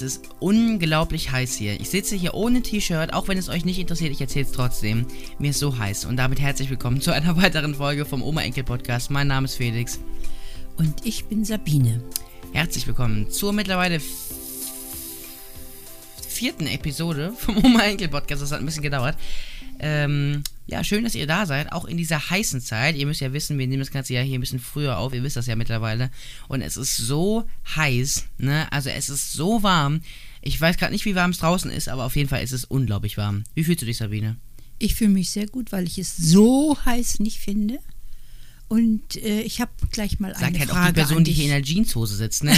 Es ist unglaublich heiß hier. Ich sitze hier ohne T-Shirt, auch wenn es euch nicht interessiert, ich erzähle es trotzdem. Mir ist so heiß. Und damit herzlich willkommen zu einer weiteren Folge vom Oma-Enkel-Podcast. Mein Name ist Felix. Und ich bin Sabine. Herzlich willkommen zur mittlerweile vierten Episode vom Oma-Enkel-Podcast. Das hat ein bisschen gedauert. Ähm, ja, schön, dass ihr da seid, auch in dieser heißen Zeit. Ihr müsst ja wissen, wir nehmen das Ganze ja hier ein bisschen früher auf, ihr wisst das ja mittlerweile. Und es ist so heiß, ne? Also es ist so warm. Ich weiß gerade nicht, wie warm es draußen ist, aber auf jeden Fall ist es unglaublich warm. Wie fühlst du dich, Sabine? Ich fühle mich sehr gut, weil ich es so heiß nicht finde. Und äh, ich habe gleich mal Sagt eine halt Frage auch die Person, an die dich. hier in der Jeanshose sitzt, ne?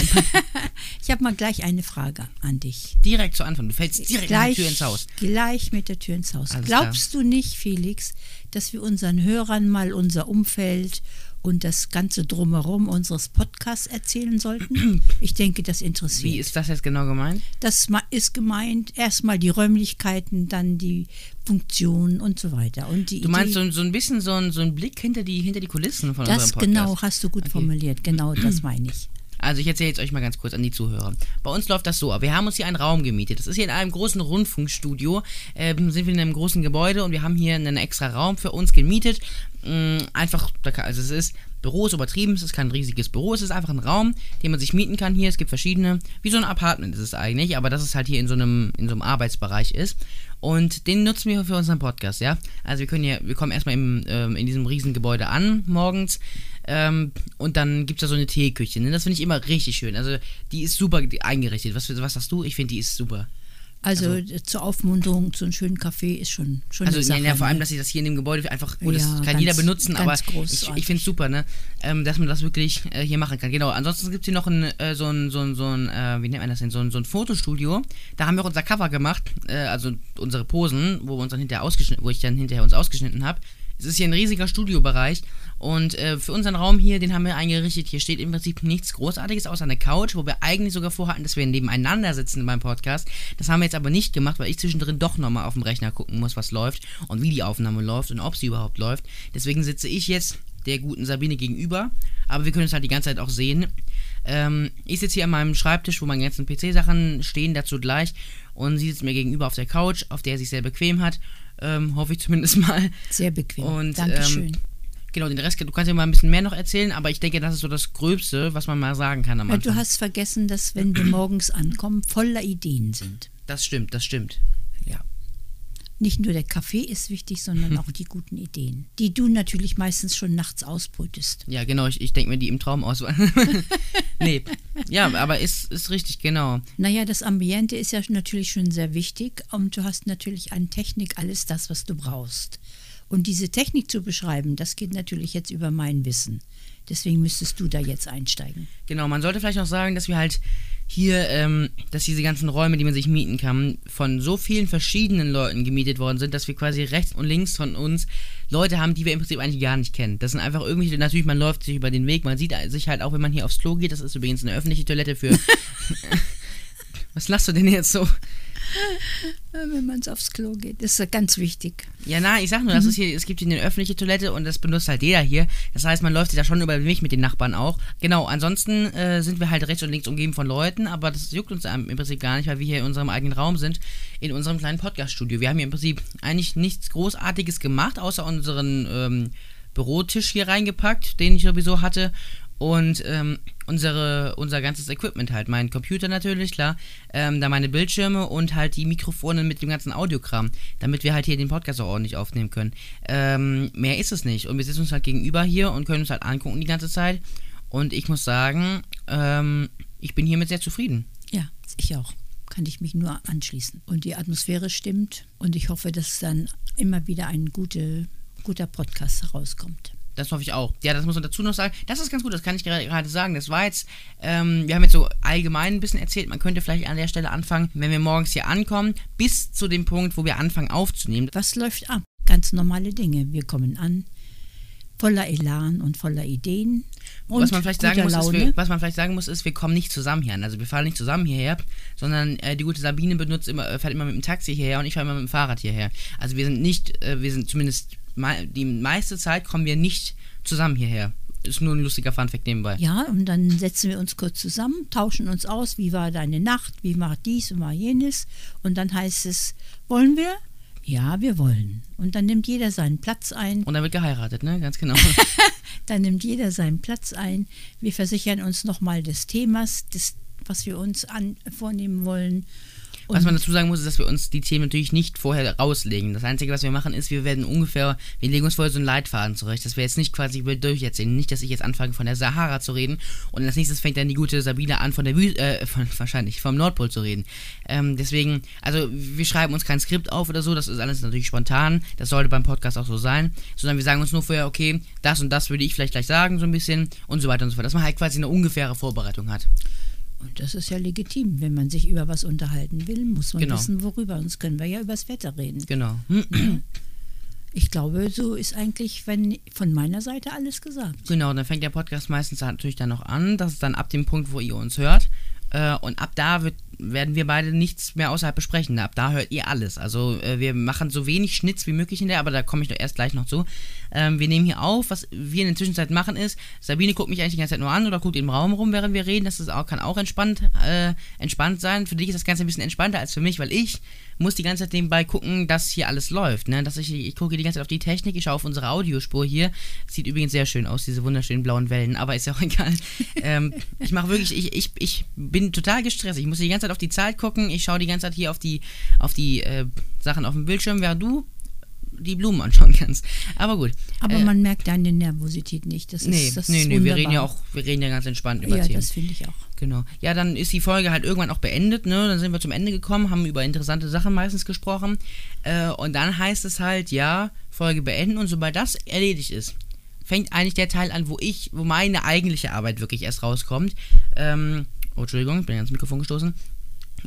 ich habe mal gleich eine Frage an dich. direkt zu Anfang. Du fällst direkt gleich, mit der Tür ins Haus. Gleich mit der Tür ins Haus. Alles Glaubst du nicht, Felix, dass wir unseren Hörern mal unser Umfeld und das ganze Drumherum unseres Podcasts erzählen sollten? Ich denke, das interessiert. Wie ist das jetzt genau gemeint? Das ist gemeint, erstmal die Räumlichkeiten, dann die Funktion und so weiter. Und die Du meinst Idee, so, so ein bisschen so ein, so ein Blick hinter die, hinter die Kulissen von das unserem Podcast? genau hast du gut formuliert. Genau das meine ich. Also ich erzähle jetzt euch mal ganz kurz an die Zuhörer. Bei uns läuft das so. Wir haben uns hier einen Raum gemietet. Das ist hier in einem großen Rundfunkstudio. Ähm, sind wir in einem großen Gebäude und wir haben hier einen extra Raum für uns gemietet. Mm, einfach, also es ist Büro ist übertrieben, es ist kein riesiges Büro, es ist einfach ein Raum, den man sich mieten kann hier. Es gibt verschiedene, wie so ein Apartment ist es eigentlich, aber dass es halt hier in so einem, in so einem Arbeitsbereich ist. Und den nutzen wir für unseren Podcast, ja. Also wir können hier, wir kommen erstmal im, ähm, in diesem riesen Gebäude an morgens. Ähm, und dann gibt es da so eine Teeküche. Ne? Das finde ich immer richtig schön. Also die ist super eingerichtet. Was, was sagst du? Ich finde, die ist super. Also, äh, zur Aufmunterung zu einem schönen Kaffee ist schon, schon Also Sache. ja, vor allem, ne? dass sie das hier in dem Gebäude einfach, oh, das Ja, kann ganz- jeder benutzen, aber ganz ich, großartig. ich finde es super, ne, ähm, dass man das wirklich äh, hier machen kann. Genau, ansonsten gibt es hier noch ein, äh, so ein, so ein, so ein äh, wie nennt man das denn, so ein, so ein Fotostudio. Da haben wir auch unser Cover gemacht, äh, also unsere Posen, wo wir uns dann hinterher ausgeschnitten, wo ich dann hinterher uns ausgeschnitten habe. Es ist hier ein riesiger Studiobereich und äh, für unseren Raum hier, den haben wir eingerichtet. Hier steht im Prinzip nichts Großartiges außer eine Couch, wo wir eigentlich sogar vorhatten, dass wir nebeneinander sitzen beim Podcast. Das haben wir jetzt aber nicht gemacht, weil ich zwischendrin doch nochmal auf dem Rechner gucken muss, was läuft und wie die Aufnahme läuft und ob sie überhaupt läuft. Deswegen sitze ich jetzt der guten Sabine gegenüber, aber wir können es halt die ganze Zeit auch sehen. Ähm, ich sitze hier an meinem Schreibtisch, wo meine ganzen PC-Sachen stehen, dazu gleich. Und sie sitzt mir gegenüber auf der Couch, auf der sie sich sehr bequem hat. Ähm, hoffe ich zumindest mal. Sehr bequem. Und, Dankeschön. ähm, Genau, den Rest, du kannst ja mal ein bisschen mehr noch erzählen, aber ich denke, das ist so das Gröbste, was man mal sagen kann am Anfang. du hast vergessen, dass wenn wir morgens ankommen, voller Ideen sind. das stimmt, das stimmt. Ja. Nicht nur der Kaffee ist wichtig, sondern auch die guten Ideen, die du natürlich meistens schon nachts ausbrütest. Ja, genau, ich, ich denke mir die im Traum aus. nee, ja, aber ist, ist richtig, genau. Naja, das Ambiente ist ja natürlich schon sehr wichtig und du hast natürlich an Technik alles das, was du brauchst. Und diese Technik zu beschreiben, das geht natürlich jetzt über mein Wissen. Deswegen müsstest du da jetzt einsteigen. Genau, man sollte vielleicht noch sagen, dass wir halt hier, ähm, dass diese ganzen Räume, die man sich mieten kann, von so vielen verschiedenen Leuten gemietet worden sind, dass wir quasi rechts und links von uns Leute haben, die wir im Prinzip eigentlich gar nicht kennen. Das sind einfach irgendwelche, natürlich, man läuft sich über den Weg, man sieht sich halt auch, wenn man hier aufs Klo geht, das ist übrigens eine öffentliche Toilette für... Was lachst du denn jetzt so? Wenn man aufs Klo geht, ist ja ganz wichtig. Ja, na, ich sag nur, das ist hier, es gibt hier eine öffentliche Toilette und das benutzt halt jeder hier. Das heißt, man läuft sich da schon über den Weg mit den Nachbarn auch. Genau, ansonsten äh, sind wir halt rechts und links umgeben von Leuten, aber das juckt uns im Prinzip gar nicht, weil wir hier in unserem eigenen Raum sind, in unserem kleinen Podcast-Studio. Wir haben hier im Prinzip eigentlich nichts Großartiges gemacht, außer unseren ähm, Bürotisch hier reingepackt, den ich sowieso hatte. Und ähm, unsere, unser ganzes Equipment halt. Mein Computer natürlich, klar. Ähm, dann meine Bildschirme und halt die Mikrofone mit dem ganzen Audiokram. Damit wir halt hier den Podcast auch ordentlich aufnehmen können. Ähm, mehr ist es nicht. Und wir sitzen uns halt gegenüber hier und können uns halt angucken die ganze Zeit. Und ich muss sagen, ähm, ich bin hiermit sehr zufrieden. Ja, ich auch. Kann ich mich nur anschließen. Und die Atmosphäre stimmt und ich hoffe, dass dann immer wieder ein gute, guter Podcast herauskommt. Das hoffe ich auch. Ja, das muss man dazu noch sagen. Das ist ganz gut, das kann ich gerade sagen. Das war jetzt, ähm, wir haben jetzt so allgemein ein bisschen erzählt. Man könnte vielleicht an der Stelle anfangen, wenn wir morgens hier ankommen, bis zu dem Punkt, wo wir anfangen aufzunehmen. Was läuft ab? Ganz normale Dinge. Wir kommen an, voller Elan und voller Ideen. Und was man vielleicht sagen muss, wir, was man vielleicht sagen muss, ist, wir kommen nicht zusammen hier an. Also wir fahren nicht zusammen hierher, sondern äh, die gute Sabine benutzt immer, äh, fährt immer mit dem Taxi hierher und ich fahre immer mit dem Fahrrad hierher. Also wir sind nicht, äh, wir sind zumindest die meiste Zeit kommen wir nicht zusammen hierher. ist nur ein lustiger Funfact nebenbei. Ja, und dann setzen wir uns kurz zusammen, tauschen uns aus, wie war deine Nacht, wie war dies und war jenes. Und dann heißt es, wollen wir? Ja, wir wollen. Und dann nimmt jeder seinen Platz ein. Und dann wird geheiratet, ne? Ganz genau. dann nimmt jeder seinen Platz ein. Wir versichern uns nochmal des Themas, des, was wir uns an, vornehmen wollen. Und was man dazu sagen muss, ist, dass wir uns die Themen natürlich nicht vorher rauslegen. Das Einzige, was wir machen, ist, wir werden ungefähr, wir legen uns vorher so einen Leitfaden zurecht, dass wir jetzt nicht quasi durcherzählen. Nicht, dass ich jetzt anfange, von der Sahara zu reden und als nächstes fängt dann die gute Sabine an, von der Wüste, äh, von, wahrscheinlich vom Nordpol zu reden. Ähm, deswegen, also wir schreiben uns kein Skript auf oder so, das ist alles natürlich spontan. Das sollte beim Podcast auch so sein. Sondern wir sagen uns nur vorher, okay, das und das würde ich vielleicht gleich sagen, so ein bisschen und so weiter und so fort. Dass man halt quasi eine ungefähre Vorbereitung hat. Und das ist ja legitim. Wenn man sich über was unterhalten will, muss man genau. wissen, worüber. Sonst können wir ja über das Wetter reden. Genau. Ich glaube, so ist eigentlich wenn von meiner Seite alles gesagt. Genau, dann fängt der Podcast meistens natürlich dann noch an. Das ist dann ab dem Punkt, wo ihr uns hört. Äh, und ab da wird, werden wir beide nichts mehr außerhalb besprechen. Ab da hört ihr alles. Also äh, wir machen so wenig Schnitz wie möglich in der, aber da komme ich doch erst gleich noch zu. Ähm, wir nehmen hier auf, was wir in der Zwischenzeit machen ist, Sabine guckt mich eigentlich die ganze Zeit nur an oder guckt im Raum rum, während wir reden. Das ist auch, kann auch entspannt, äh, entspannt sein. Für dich ist das Ganze ein bisschen entspannter als für mich, weil ich muss die ganze Zeit nebenbei gucken, dass hier alles läuft. Ne? Dass ich, ich gucke die ganze Zeit auf die Technik, ich schaue auf unsere Audiospur hier. Sieht übrigens sehr schön aus, diese wunderschönen blauen Wellen, aber ist ja auch egal. ähm, ich mache wirklich, ich, ich, ich bin total gestresst. Ich muss die ganze Zeit auf die Zeit gucken, ich schaue die ganze Zeit hier auf die, auf die äh, Sachen auf dem Bildschirm, während du die Blumen anschauen kannst. Aber gut. Aber äh, man merkt deine Nervosität nicht. Das nee, ist, das nee, ist nee, wir reden ja auch, wir reden ja ganz entspannt über Ja, Themen. das finde ich auch. Genau. Ja, dann ist die Folge halt irgendwann auch beendet, ne? Dann sind wir zum Ende gekommen, haben über interessante Sachen meistens gesprochen. Äh, und dann heißt es halt, ja, Folge beenden und sobald das erledigt ist, fängt eigentlich der Teil an, wo ich, wo meine eigentliche Arbeit wirklich erst rauskommt. Ähm, oh, Entschuldigung, ich bin ans Mikrofon gestoßen.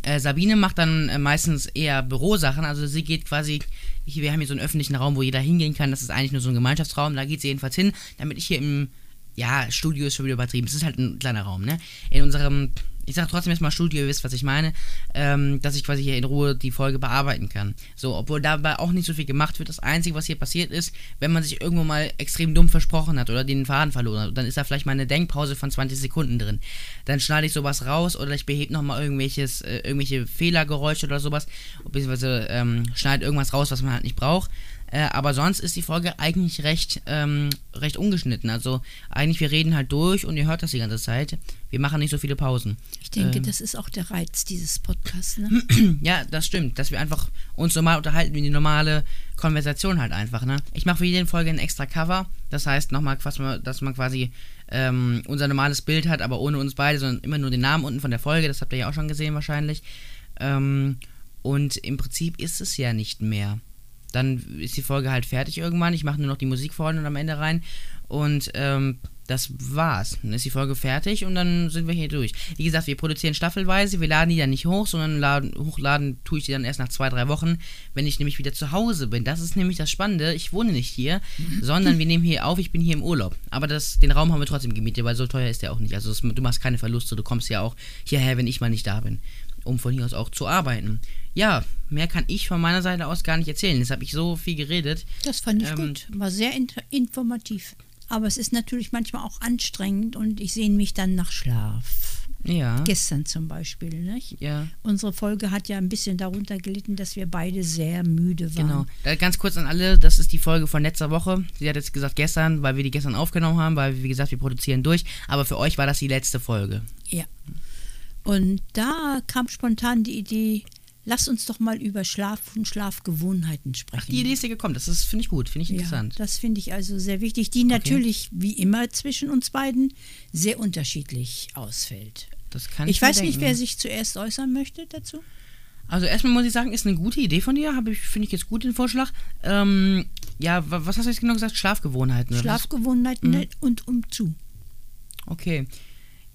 Äh, Sabine macht dann äh, meistens eher Bürosachen, also sie geht quasi, hier, wir haben hier so einen öffentlichen Raum, wo jeder hingehen kann, das ist eigentlich nur so ein Gemeinschaftsraum, da geht sie jedenfalls hin, damit ich hier im, ja, Studio ist schon wieder übertrieben, es ist halt ein kleiner Raum, ne? In unserem ich sage trotzdem erstmal Studio, ihr wisst, was ich meine, ähm, dass ich quasi hier in Ruhe die Folge bearbeiten kann. So, obwohl dabei auch nicht so viel gemacht wird. Das Einzige, was hier passiert ist, wenn man sich irgendwo mal extrem dumm versprochen hat oder den Faden verloren hat, dann ist da vielleicht mal eine Denkpause von 20 Sekunden drin. Dann schneide ich sowas raus oder ich behebe nochmal irgendwelches, äh, irgendwelche Fehlergeräusche oder sowas, beziehungsweise ähm, schneide irgendwas raus, was man halt nicht braucht. Äh, aber sonst ist die Folge eigentlich recht, ähm, recht ungeschnitten. Also eigentlich, wir reden halt durch und ihr hört das die ganze Zeit. Wir machen nicht so viele Pausen. Ich denke, ähm, das ist auch der Reiz dieses Podcasts, ne? ja, das stimmt. Dass wir einfach uns normal unterhalten, wie die normale Konversation halt einfach, ne? Ich mache für jede Folge ein extra Cover. Das heißt nochmal, dass man quasi ähm, unser normales Bild hat, aber ohne uns beide, sondern immer nur den Namen unten von der Folge. Das habt ihr ja auch schon gesehen wahrscheinlich. Ähm, und im Prinzip ist es ja nicht mehr dann ist die Folge halt fertig irgendwann. Ich mache nur noch die Musik vorne und am Ende rein. Und ähm, das war's. Dann ist die Folge fertig und dann sind wir hier durch. Wie gesagt, wir produzieren staffelweise. Wir laden die dann nicht hoch, sondern laden, hochladen tue ich die dann erst nach zwei, drei Wochen, wenn ich nämlich wieder zu Hause bin. Das ist nämlich das Spannende. Ich wohne nicht hier, sondern wir nehmen hier auf. Ich bin hier im Urlaub. Aber das, den Raum haben wir trotzdem gemietet, weil so teuer ist der auch nicht. Also das, du machst keine Verluste. Du kommst ja auch hierher, wenn ich mal nicht da bin, um von hier aus auch zu arbeiten ja, mehr kann ich von meiner Seite aus gar nicht erzählen. Jetzt habe ich so viel geredet. Das fand ich ähm, gut. War sehr informativ. Aber es ist natürlich manchmal auch anstrengend und ich sehne mich dann nach Schlaf. Ja. Gestern zum Beispiel, nicht? Ja. Unsere Folge hat ja ein bisschen darunter gelitten, dass wir beide sehr müde waren. Genau. Ganz kurz an alle, das ist die Folge von letzter Woche. Sie hat jetzt gesagt gestern, weil wir die gestern aufgenommen haben, weil, wie gesagt, wir produzieren durch. Aber für euch war das die letzte Folge. Ja. Und da kam spontan die Idee, lass uns doch mal über Schlaf und Schlafgewohnheiten sprechen. Ach, die Idee ist dir gekommen, das finde ich gut, finde ich interessant. Ja, das finde ich also sehr wichtig, die natürlich okay. wie immer zwischen uns beiden sehr unterschiedlich ausfällt. Das kann ich ich weiß nicht, denken. wer sich zuerst äußern möchte dazu. Also erstmal muss ich sagen, ist eine gute Idee von dir, finde ich jetzt gut den Vorschlag. Ähm, ja, was hast du jetzt genau gesagt? Schlafgewohnheiten. Schlafgewohnheiten mhm. und umzu. Okay.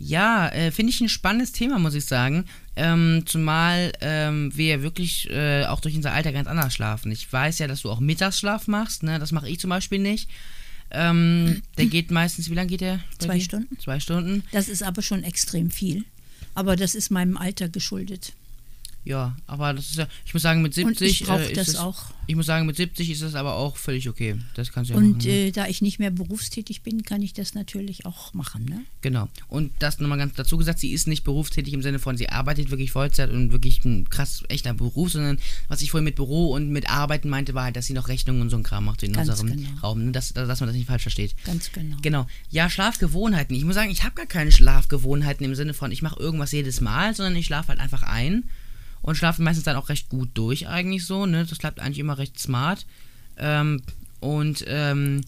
Ja, äh, finde ich ein spannendes Thema, muss ich sagen. Ähm, zumal ähm, wir ja wirklich äh, auch durch unser Alter ganz anders schlafen. Ich weiß ja, dass du auch Mittagsschlaf machst, ne? Das mache ich zum Beispiel nicht. Ähm, der geht meistens, wie lange geht der? Zwei? Stunden. Zwei Stunden. Das ist aber schon extrem viel. Aber das ist meinem Alter geschuldet. Ja, aber das ist ja, ich muss sagen, mit 70 Und ich äh, ist das es, auch. Ich muss sagen, mit 70 ist das aber auch völlig okay. Das kannst du ja Und machen. ne? äh, da ich nicht mehr berufstätig bin, kann ich das natürlich auch machen. Ne? Genau. Und das nochmal ganz dazu gesagt, sie ist nicht berufstätig im Sinne von, sie arbeitet wirklich Vollzeit und wirklich ein krass echter Beruf, sondern was ich vorhin mit Büro und mit Arbeiten meinte, war halt, dass sie noch Rechnungen und so ein Kram macht in Ganz unserem genau. Raum. Ne? Dass, dass man das nicht falsch versteht. Ganz genau. Genau. Ja, Schlafgewohnheiten. Ich muss sagen, ich habe gar keine Schlafgewohnheiten im Sinne von, ich mache irgendwas jedes Mal, sondern ich schlafe halt einfach ein und schlafe meistens dann auch recht gut durch eigentlich so. Ne? Das klappt eigentlich immer recht smart. Ähm, und ähm,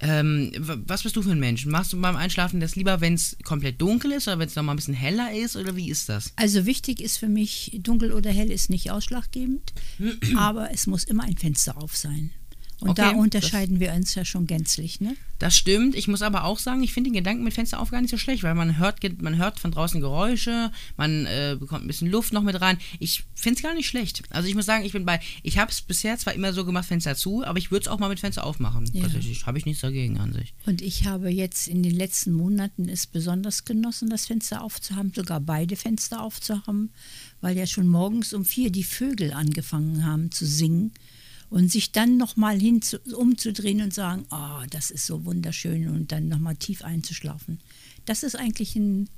ähm, was bist du für ein Mensch? Machst du beim Einschlafen das lieber, wenn es komplett dunkel ist oder wenn es nochmal ein bisschen heller ist oder wie ist das? Also wichtig ist für mich, dunkel oder hell ist nicht ausschlaggebend, aber es muss immer ein Fenster auf sein. Und Okay, da unterscheiden wir uns ja schon gänzlich. Ne? Das stimmt. Ich muss aber auch sagen, ich finde den Gedanken mit Fenster auf gar nicht so schlecht, weil man hört, man hört von draußen Geräusche, man äh, bekommt ein bisschen Luft noch mit rein. Ich finde es gar nicht schlecht. Also ich muss sagen, ich bin bei, ich habe es bisher zwar immer so gemacht, Fenster zu, aber ich würde es auch mal mit Fenster aufmachen. Ja. Tatsächlich habe ich nichts dagegen an sich. Und ich habe jetzt in den letzten Monaten es besonders genossen, das Fenster aufzuhaben, sogar beide Fenster aufzuhaben, weil ja schon morgens um vier die Vögel angefangen haben zu singen und sich dann nochmal hin zu, umzudrehen und sagen, oh, das ist so wunderschön und dann nochmal tief einzuschlafen. Das ist eigentlich ein,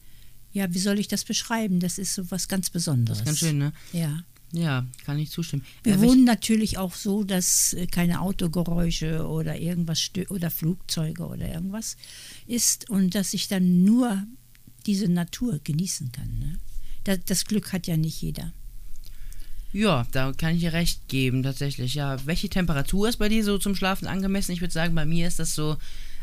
ja, wie soll ich das beschreiben? Das ist so was ganz Besonderes. Das ist ganz schön, ne? Ja. Ja, kann ich zustimmen. Wir Äh, wohnen natürlich auch so, dass äh, keine Autogeräusche oder irgendwas oder Flugzeuge oder irgendwas ist und dass ich dann nur diese Natur genießen kann. Ne? Das, das Glück hat ja nicht jeder. Ja, da kann ich dir recht geben, tatsächlich. Ja, welche Temperatur ist bei dir so zum Schlafen angemessen? Ich würde sagen, bei mir ist das so,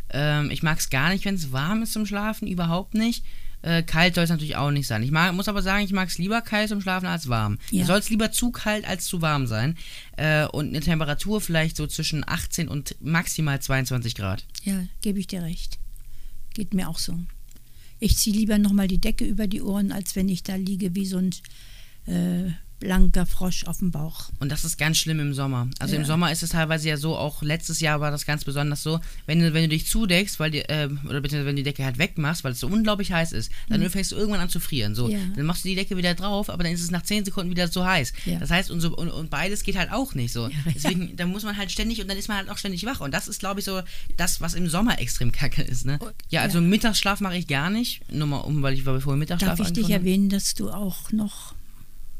ähm, ich mag es gar nicht, wenn es warm ist zum Schlafen, überhaupt nicht. Äh, kalt soll es natürlich auch nicht sein. Ich mag, muss aber sagen, ich mag es lieber kalt zum Schlafen als warm. Ja. Soll es lieber zu kalt als zu warm sein. Äh, und eine Temperatur vielleicht so zwischen 18 und maximal 22 Grad. Ja, gebe ich dir recht. Geht mir auch so. Ich ziehe lieber nochmal die Decke über die Ohren, als wenn ich da liege wie so ein äh, blanker Frosch auf dem Bauch. Und das ist ganz schlimm im Sommer. Also im Ja. Sommer ist es teilweise ja so, auch letztes Jahr war das ganz besonders so, wenn du, wenn du dich zudeckst, weil die, äh, oder beziehungsweise wenn du die Decke halt wegmachst, weil es so unglaublich heiß ist, dann fängst du irgendwann an zu frieren. So, Mhm. Ja. dann machst du die Decke wieder drauf, aber dann ist es nach 10 Sekunden wieder so heiß. Ja. Das heißt, und, so, und, und beides geht halt auch nicht so. Deswegen, da muss man halt ständig und dann ist man halt auch ständig wach. Und das ist, glaube ich, so das, was im Sommer extrem kacke ist. Ne? Ja, also. Mittagsschlaf mache ich gar nicht. Nur mal um, weil ich wir vorhin Mittagsschlaf Darf ich dich erwähnen, dass du auch noch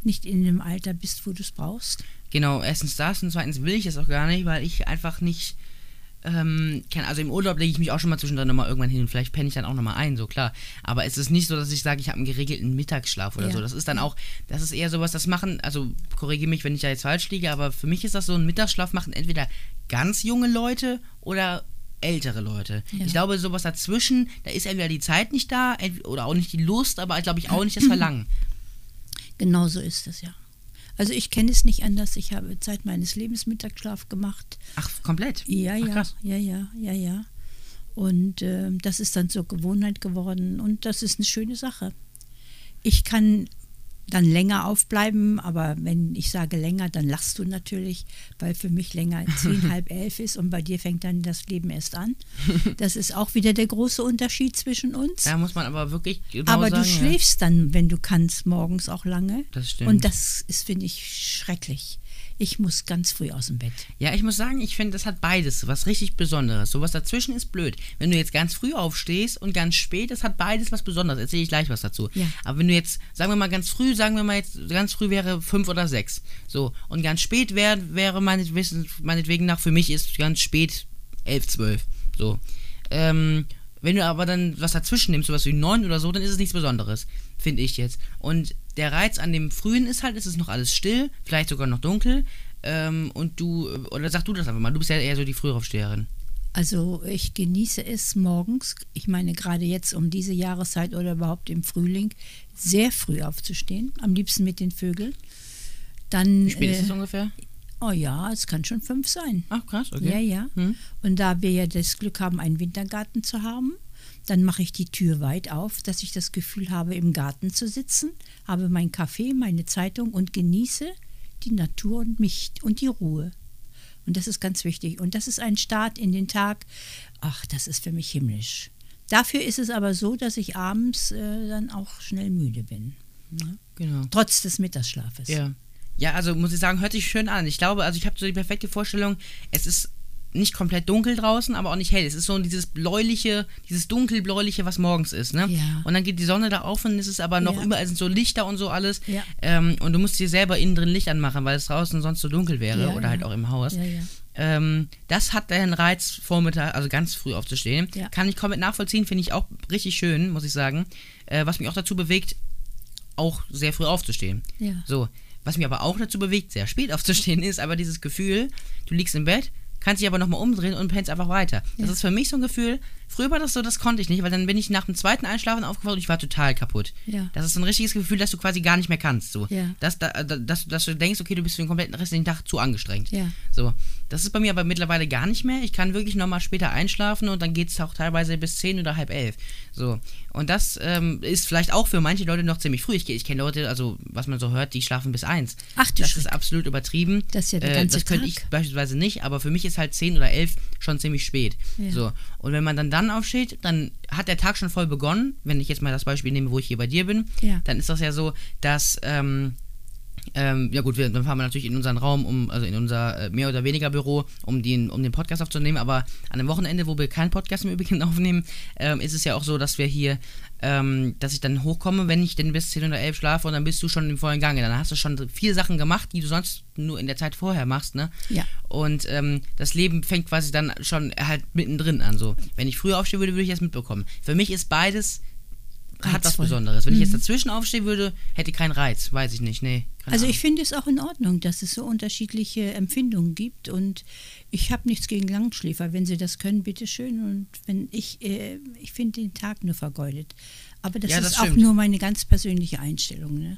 nicht in dem Alter bist, wo du es brauchst? Genau, erstens das und zweitens will ich es auch gar nicht, weil ich einfach nicht. Ähm, kann, also im Urlaub lege ich mich auch schon mal zwischendrin nochmal irgendwann hin und vielleicht penne ich dann auch nochmal ein, so klar. Aber es ist nicht so, dass ich sage, ich habe einen geregelten Mittagsschlaf oder Ja. so. Das ist dann auch, das ist eher sowas, das machen, also korrigiere mich, wenn ich da jetzt falsch liege, aber für mich ist das so, ein Mittagsschlaf machen entweder ganz junge Leute oder ältere Leute. Ja. Ich glaube, sowas dazwischen, da ist entweder die Zeit nicht da oder auch nicht die Lust, aber glaube ich auch nicht das Verlangen. Genau so ist es ja. Also ich kenne es nicht anders. Ich habe Zeit meines Lebens Mittagsschlaf gemacht. Ach, komplett? Ja, Ach, ja, krass. ja, ja, ja, ja. Und ähm, das ist dann zur Gewohnheit geworden und das ist eine schöne Sache. Ich kann dann länger aufbleiben, aber wenn ich sage länger, dann lachst du natürlich, weil für mich länger zehn, halb elf ist und bei dir fängt dann das Leben erst an. Das ist auch wieder der große Unterschied zwischen uns. Da muss man aber wirklich genau aber sagen, du ja. schläfst dann, wenn du kannst, morgens auch lange. Das stimmt. Und das ist, finde ich, schrecklich. Ich muss ganz früh aus dem Bett. Ja, ich muss sagen, ich finde, das hat beides was richtig Besonderes. Sowas dazwischen ist blöd. Wenn du jetzt ganz früh aufstehst und ganz spät, das hat beides was Besonderes. Erzähle ich gleich was dazu. Ja. Aber wenn du jetzt, sagen wir mal ganz früh, sagen wir mal jetzt, ganz früh wäre fünf oder sechs. So. Und ganz spät wär, wäre meinetwegen, meinetwegen nach, für mich ist ganz spät elf, zwölf. So. Ähm, wenn du aber dann was dazwischen nimmst, sowas wie neun oder so, dann ist es nichts Besonderes, finde ich jetzt. Und der Reiz an dem Frühen ist halt, es ist noch alles still, vielleicht sogar noch dunkel. Ähm, und du, oder sag du das einfach mal, du bist ja eher so die Frühaufsteherin. Also ich genieße es morgens, ich meine gerade jetzt um diese Jahreszeit oder überhaupt im Frühling, sehr früh aufzustehen, am liebsten mit den Vögeln. Dann, Wie spät ist äh, es ungefähr? oh ja, es kann schon fünf sein. Ach, krass, okay. Ja, ja. Hm. Und da wir ja das Glück haben, einen Wintergarten zu haben, dann mache ich die Tür weit auf, dass ich das Gefühl habe, im Garten zu sitzen, habe meinen Kaffee, meine Zeitung und genieße die Natur und mich und die Ruhe. Und das ist ganz wichtig. Und das ist ein Start in den Tag. Ach, das ist für mich himmlisch. Dafür ist es aber so, dass ich abends äh, dann auch schnell müde bin. Ne? Genau. Trotz des Mittagsschlafes. Ja. Ja, also muss ich sagen, hört sich schön an. Ich glaube, also ich habe so die perfekte Vorstellung, es ist nicht komplett dunkel draußen, aber auch nicht hell. Es ist so dieses bläuliche, dieses dunkelbläuliche, was morgens ist, ne? Ja. Und dann geht die Sonne da auf und es ist aber noch Ja. überall sind so Lichter und so alles. Ja. Ähm, und du musst dir selber innen drin Licht anmachen, weil es draußen sonst so dunkel wäre oder halt auch im Haus. Ähm, das hat den Reiz, Vormittag, also ganz früh aufzustehen. Kann ich komplett nachvollziehen, finde ich auch richtig schön, muss ich sagen. Äh, was mich auch dazu bewegt, auch sehr früh aufzustehen. Ja. So, was mich aber auch dazu bewegt, sehr spät aufzustehen, ist aber dieses Gefühl, du liegst im Bett, kannst dich aber nochmal umdrehen und pennst einfach weiter. Das Ja. ist für mich so ein Gefühl, früher war das so, das konnte ich nicht, weil dann bin ich nach dem zweiten Einschlafen aufgewacht und ich war total kaputt. Ja. Das ist so ein richtiges Gefühl, dass du quasi gar nicht mehr kannst. So. Ja. Dass, da, da- dass, dass du denkst, okay, du bist für den kompletten restlichen Tag zu angestrengt. Ja. So, das ist bei mir aber mittlerweile gar nicht mehr. Ich kann wirklich nochmal später einschlafen und dann geht es auch teilweise bis 10 oder halb elf. So, und das ähm, ist vielleicht auch für manche Leute noch ziemlich früh. Ich, ich kenne Leute, also was man so hört, die schlafen bis 1. Ach du Das Schreck. ist absolut übertrieben. Das ist ja der äh, ganze Das könnte ich beispielsweise nicht, aber für mich ist halt 10 oder 11 schon ziemlich spät. Ja. So, und wenn man dann dann aufsteht, dann hat der Tag schon voll begonnen. Wenn ich jetzt mal das Beispiel nehme, wo ich hier bei dir bin, Ja. dann ist das ja so, dass ähm, ähm, ja gut, wir, dann fahren wir natürlich in unseren Raum, um, also in unser äh, mehr oder weniger Büro, um den, um den Podcast aufzunehmen. Aber an einem Wochenende, wo wir keinen Podcast mehr übrigens aufnehmen, ähm, ist es ja auch so, dass wir hier, ähm, dass ich dann hochkomme, wenn ich denn bis 10 oder 11 schlafe und dann bist du schon im vollen Gange. Dann hast du schon viele Sachen gemacht, die du sonst nur in der Zeit vorher machst, ne? Ja. Und ähm, das Leben fängt quasi dann schon halt mittendrin an. So, wenn ich früher aufstehen würde, würde ich das mitbekommen. Für mich ist beides hat was. Besonderes. Wenn ich jetzt dazwischen aufstehen würde, hätte ich keinen Reiz. Weiß ich nicht. Nee. Also Ahnung. ich finde es auch in Ordnung, dass es so unterschiedliche Empfindungen gibt und ich habe nichts gegen Langschläfer. Wenn sie das können, bitteschön. Und wenn ich, äh, ich finde den Tag nur vergeudet. Aber das Ja, das ist auch stimmt. nur meine ganz persönliche Einstellung. Ne?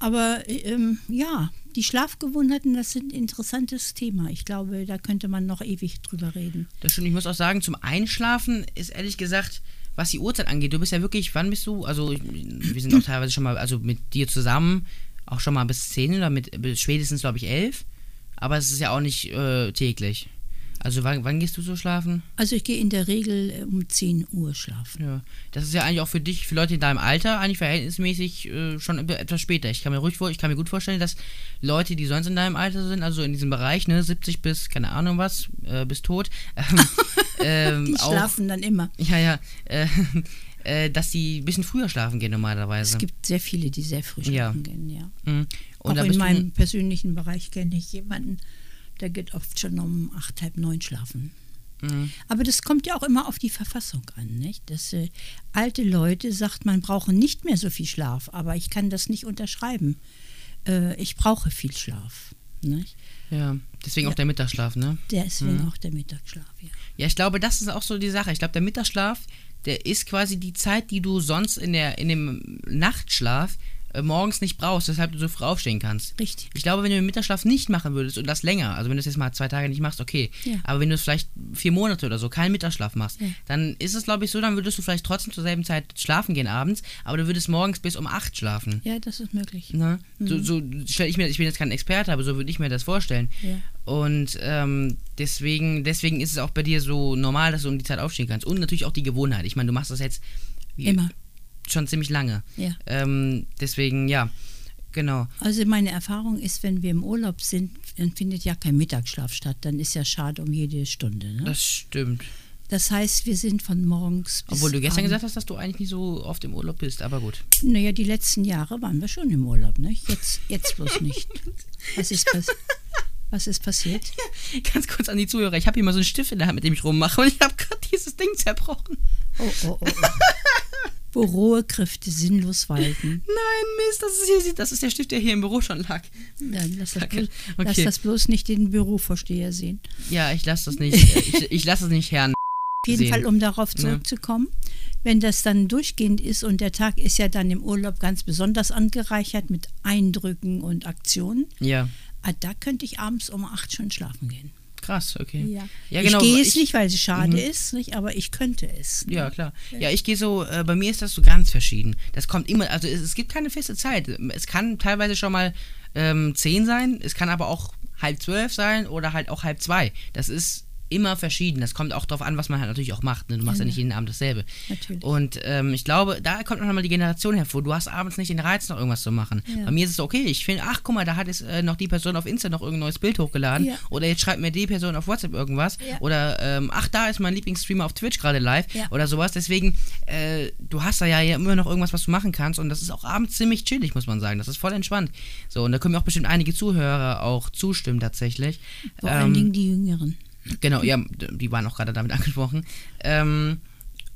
Aber ähm, ja, die Schlafgewohnheiten, das ist ein interessantes Thema. Ich glaube, da könnte man noch ewig drüber reden. Das stimmt, ich muss auch sagen, zum Einschlafen ist ehrlich gesagt, was die Uhrzeit angeht, du bist ja wirklich, wann bist du? Also, wir sind auch teilweise schon mal, also mit dir zusammen, auch schon mal bis 10 oder mit bis spätestens, glaube ich, 11. Aber es ist ja auch nicht äh, täglich. Also, wann, wann gehst du so schlafen? Also ich gehe in der Regel äh, um 10 Uhr schlafen. Ja, das ist ja eigentlich auch für dich, für Leute in deinem Alter, eigentlich verhältnismäßig äh, schon etwa- etwas später. Ich kann mir ruhig vor, ich kann mir gut vorstellen, dass Leute, die sonst in deinem Alter sind, also in diesem Bereich, ne, 70 bis, keine Ahnung was, äh, bis tot, ähm, ähm, Die auch, schlafen dann immer. ja, ja, äh, äh, dass die ein bisschen früher schlafen gehen normalerweise. Es gibt sehr viele, die sehr früh Ja. schlafen gehen, ja. Mhm. Und auch in meinem persönlichen Bereich kenne ich jemanden, der geht oft schon um acht, halb neun schlafen. mhm. Aber das kommt ja auch immer auf die Verfassung an. Nicht? Das, äh, alte Leute sagt, man brauche nicht mehr so viel Schlaf, aber ich kann das nicht unterschreiben. Äh, ich brauche viel Schlaf. Nicht? ja, deswegen auch Ja. der Mittagsschlaf, ne? Deswegen Mhm. auch der Mittagsschlaf. Ja. Ja, ich glaube, das ist auch so die Sache. Ich glaube, der Mittagsschlaf, der ist quasi die Zeit, die du sonst in, der, in dem Nachtschlaf äh, morgens nicht brauchst, weshalb du so früh aufstehen kannst. Richtig. Ich glaube, wenn du den Mittagsschlaf nicht machen würdest und das länger, also wenn du es jetzt mal zwei Tage nicht machst, okay. Ja. Aber wenn du es vielleicht vier Monate oder so keinen Mittagsschlaf machst, Ja. dann ist es, glaube ich, so, dann würdest du vielleicht trotzdem zur selben Zeit schlafen gehen abends, aber du würdest morgens bis um acht schlafen. Ja, das ist möglich. Ne? So, Mhm. so stelle ich mir, ich bin jetzt kein Experte, aber so würde ich mir das vorstellen. Ja. Und ähm, deswegen, deswegen ist es auch bei dir so normal, dass du um die Zeit aufstehen kannst. Und natürlich auch die Gewohnheit. Ich meine, du machst das jetzt wie- Immer. Schon ziemlich lange. Ja. Ähm, deswegen, ja, genau. Also meine Erfahrung ist, wenn wir im Urlaub sind, dann findet ja kein Mittagsschlaf statt. Dann ist ja schade um jede Stunde. Ne? Das stimmt. Das heißt, wir sind von morgens bis Obwohl du gestern abends- gesagt hast, dass du eigentlich nicht so oft im Urlaub bist, aber gut. Naja, die letzten Jahre waren wir schon im Urlaub, nicht? Jetzt, jetzt bloß nicht. Was ist, pass was ist passiert? Ganz kurz an die Zuhörer. Ich habe hier mal so einen Stift in der Hand, mit dem ich rummache und ich habe gerade dieses Ding zerbrochen. Oh, oh, oh. oh. Wo rohe Kräfte sinnlos walten. Nein, Mist, das ist, hier, das ist der Stift, der hier im Büro schon lag. Dann lass das, bloß, lass Okay. das bloß nicht den Bürovorsteher sehen. Ja, ich lasse das nicht. ich ich lasse es nicht Herrn. Auf jeden sehen. Fall, um darauf Ja. zurückzukommen, wenn das dann durchgehend ist und der Tag ist ja dann im Urlaub ganz besonders angereichert mit Eindrücken und Aktionen, Ja, ah, da könnte ich abends um acht schon schlafen gehen. Krass, okay. Ja. Ja, genau, ich gehe es ich- nicht, weil es schade Mhm. ist, nicht, aber ich könnte es. Ja, klar. Ja, ich gehe so, äh, bei mir ist das so ganz verschieden. Das kommt immer, also es, es gibt keine feste Zeit. Es kann teilweise schon mal ähm, zehn sein, es kann aber auch halb zwölf sein oder halt auch halb zwei. Das ist immer verschieden. Das kommt auch darauf an, was man halt natürlich auch macht. Ne? Du machst ja, ja nicht jeden Abend dasselbe. Natürlich. Und ähm, ich glaube, da kommt noch mal die Generation hervor. Du hast abends nicht den Reiz, noch irgendwas zu machen. Ja. Bei mir ist es okay. Ich finde, ach guck mal, da hat jetzt äh, noch die Person auf Insta noch irgendein neues Bild hochgeladen. Ja. Oder jetzt schreibt mir die Person auf WhatsApp irgendwas. Oder ähm, ach, da ist mein Lieblingsstreamer auf Twitch gerade live. Oder sowas. Deswegen, äh, du hast da ja immer noch irgendwas, was du machen kannst. Und das ist auch abends ziemlich chillig, muss man sagen. Das ist voll entspannt. So, und da können mir auch bestimmt einige Zuhörer auch zustimmen tatsächlich. Vor ähm, allen Dingen die Jüngeren. Genau, ja, die waren auch gerade damit angesprochen. Ähm,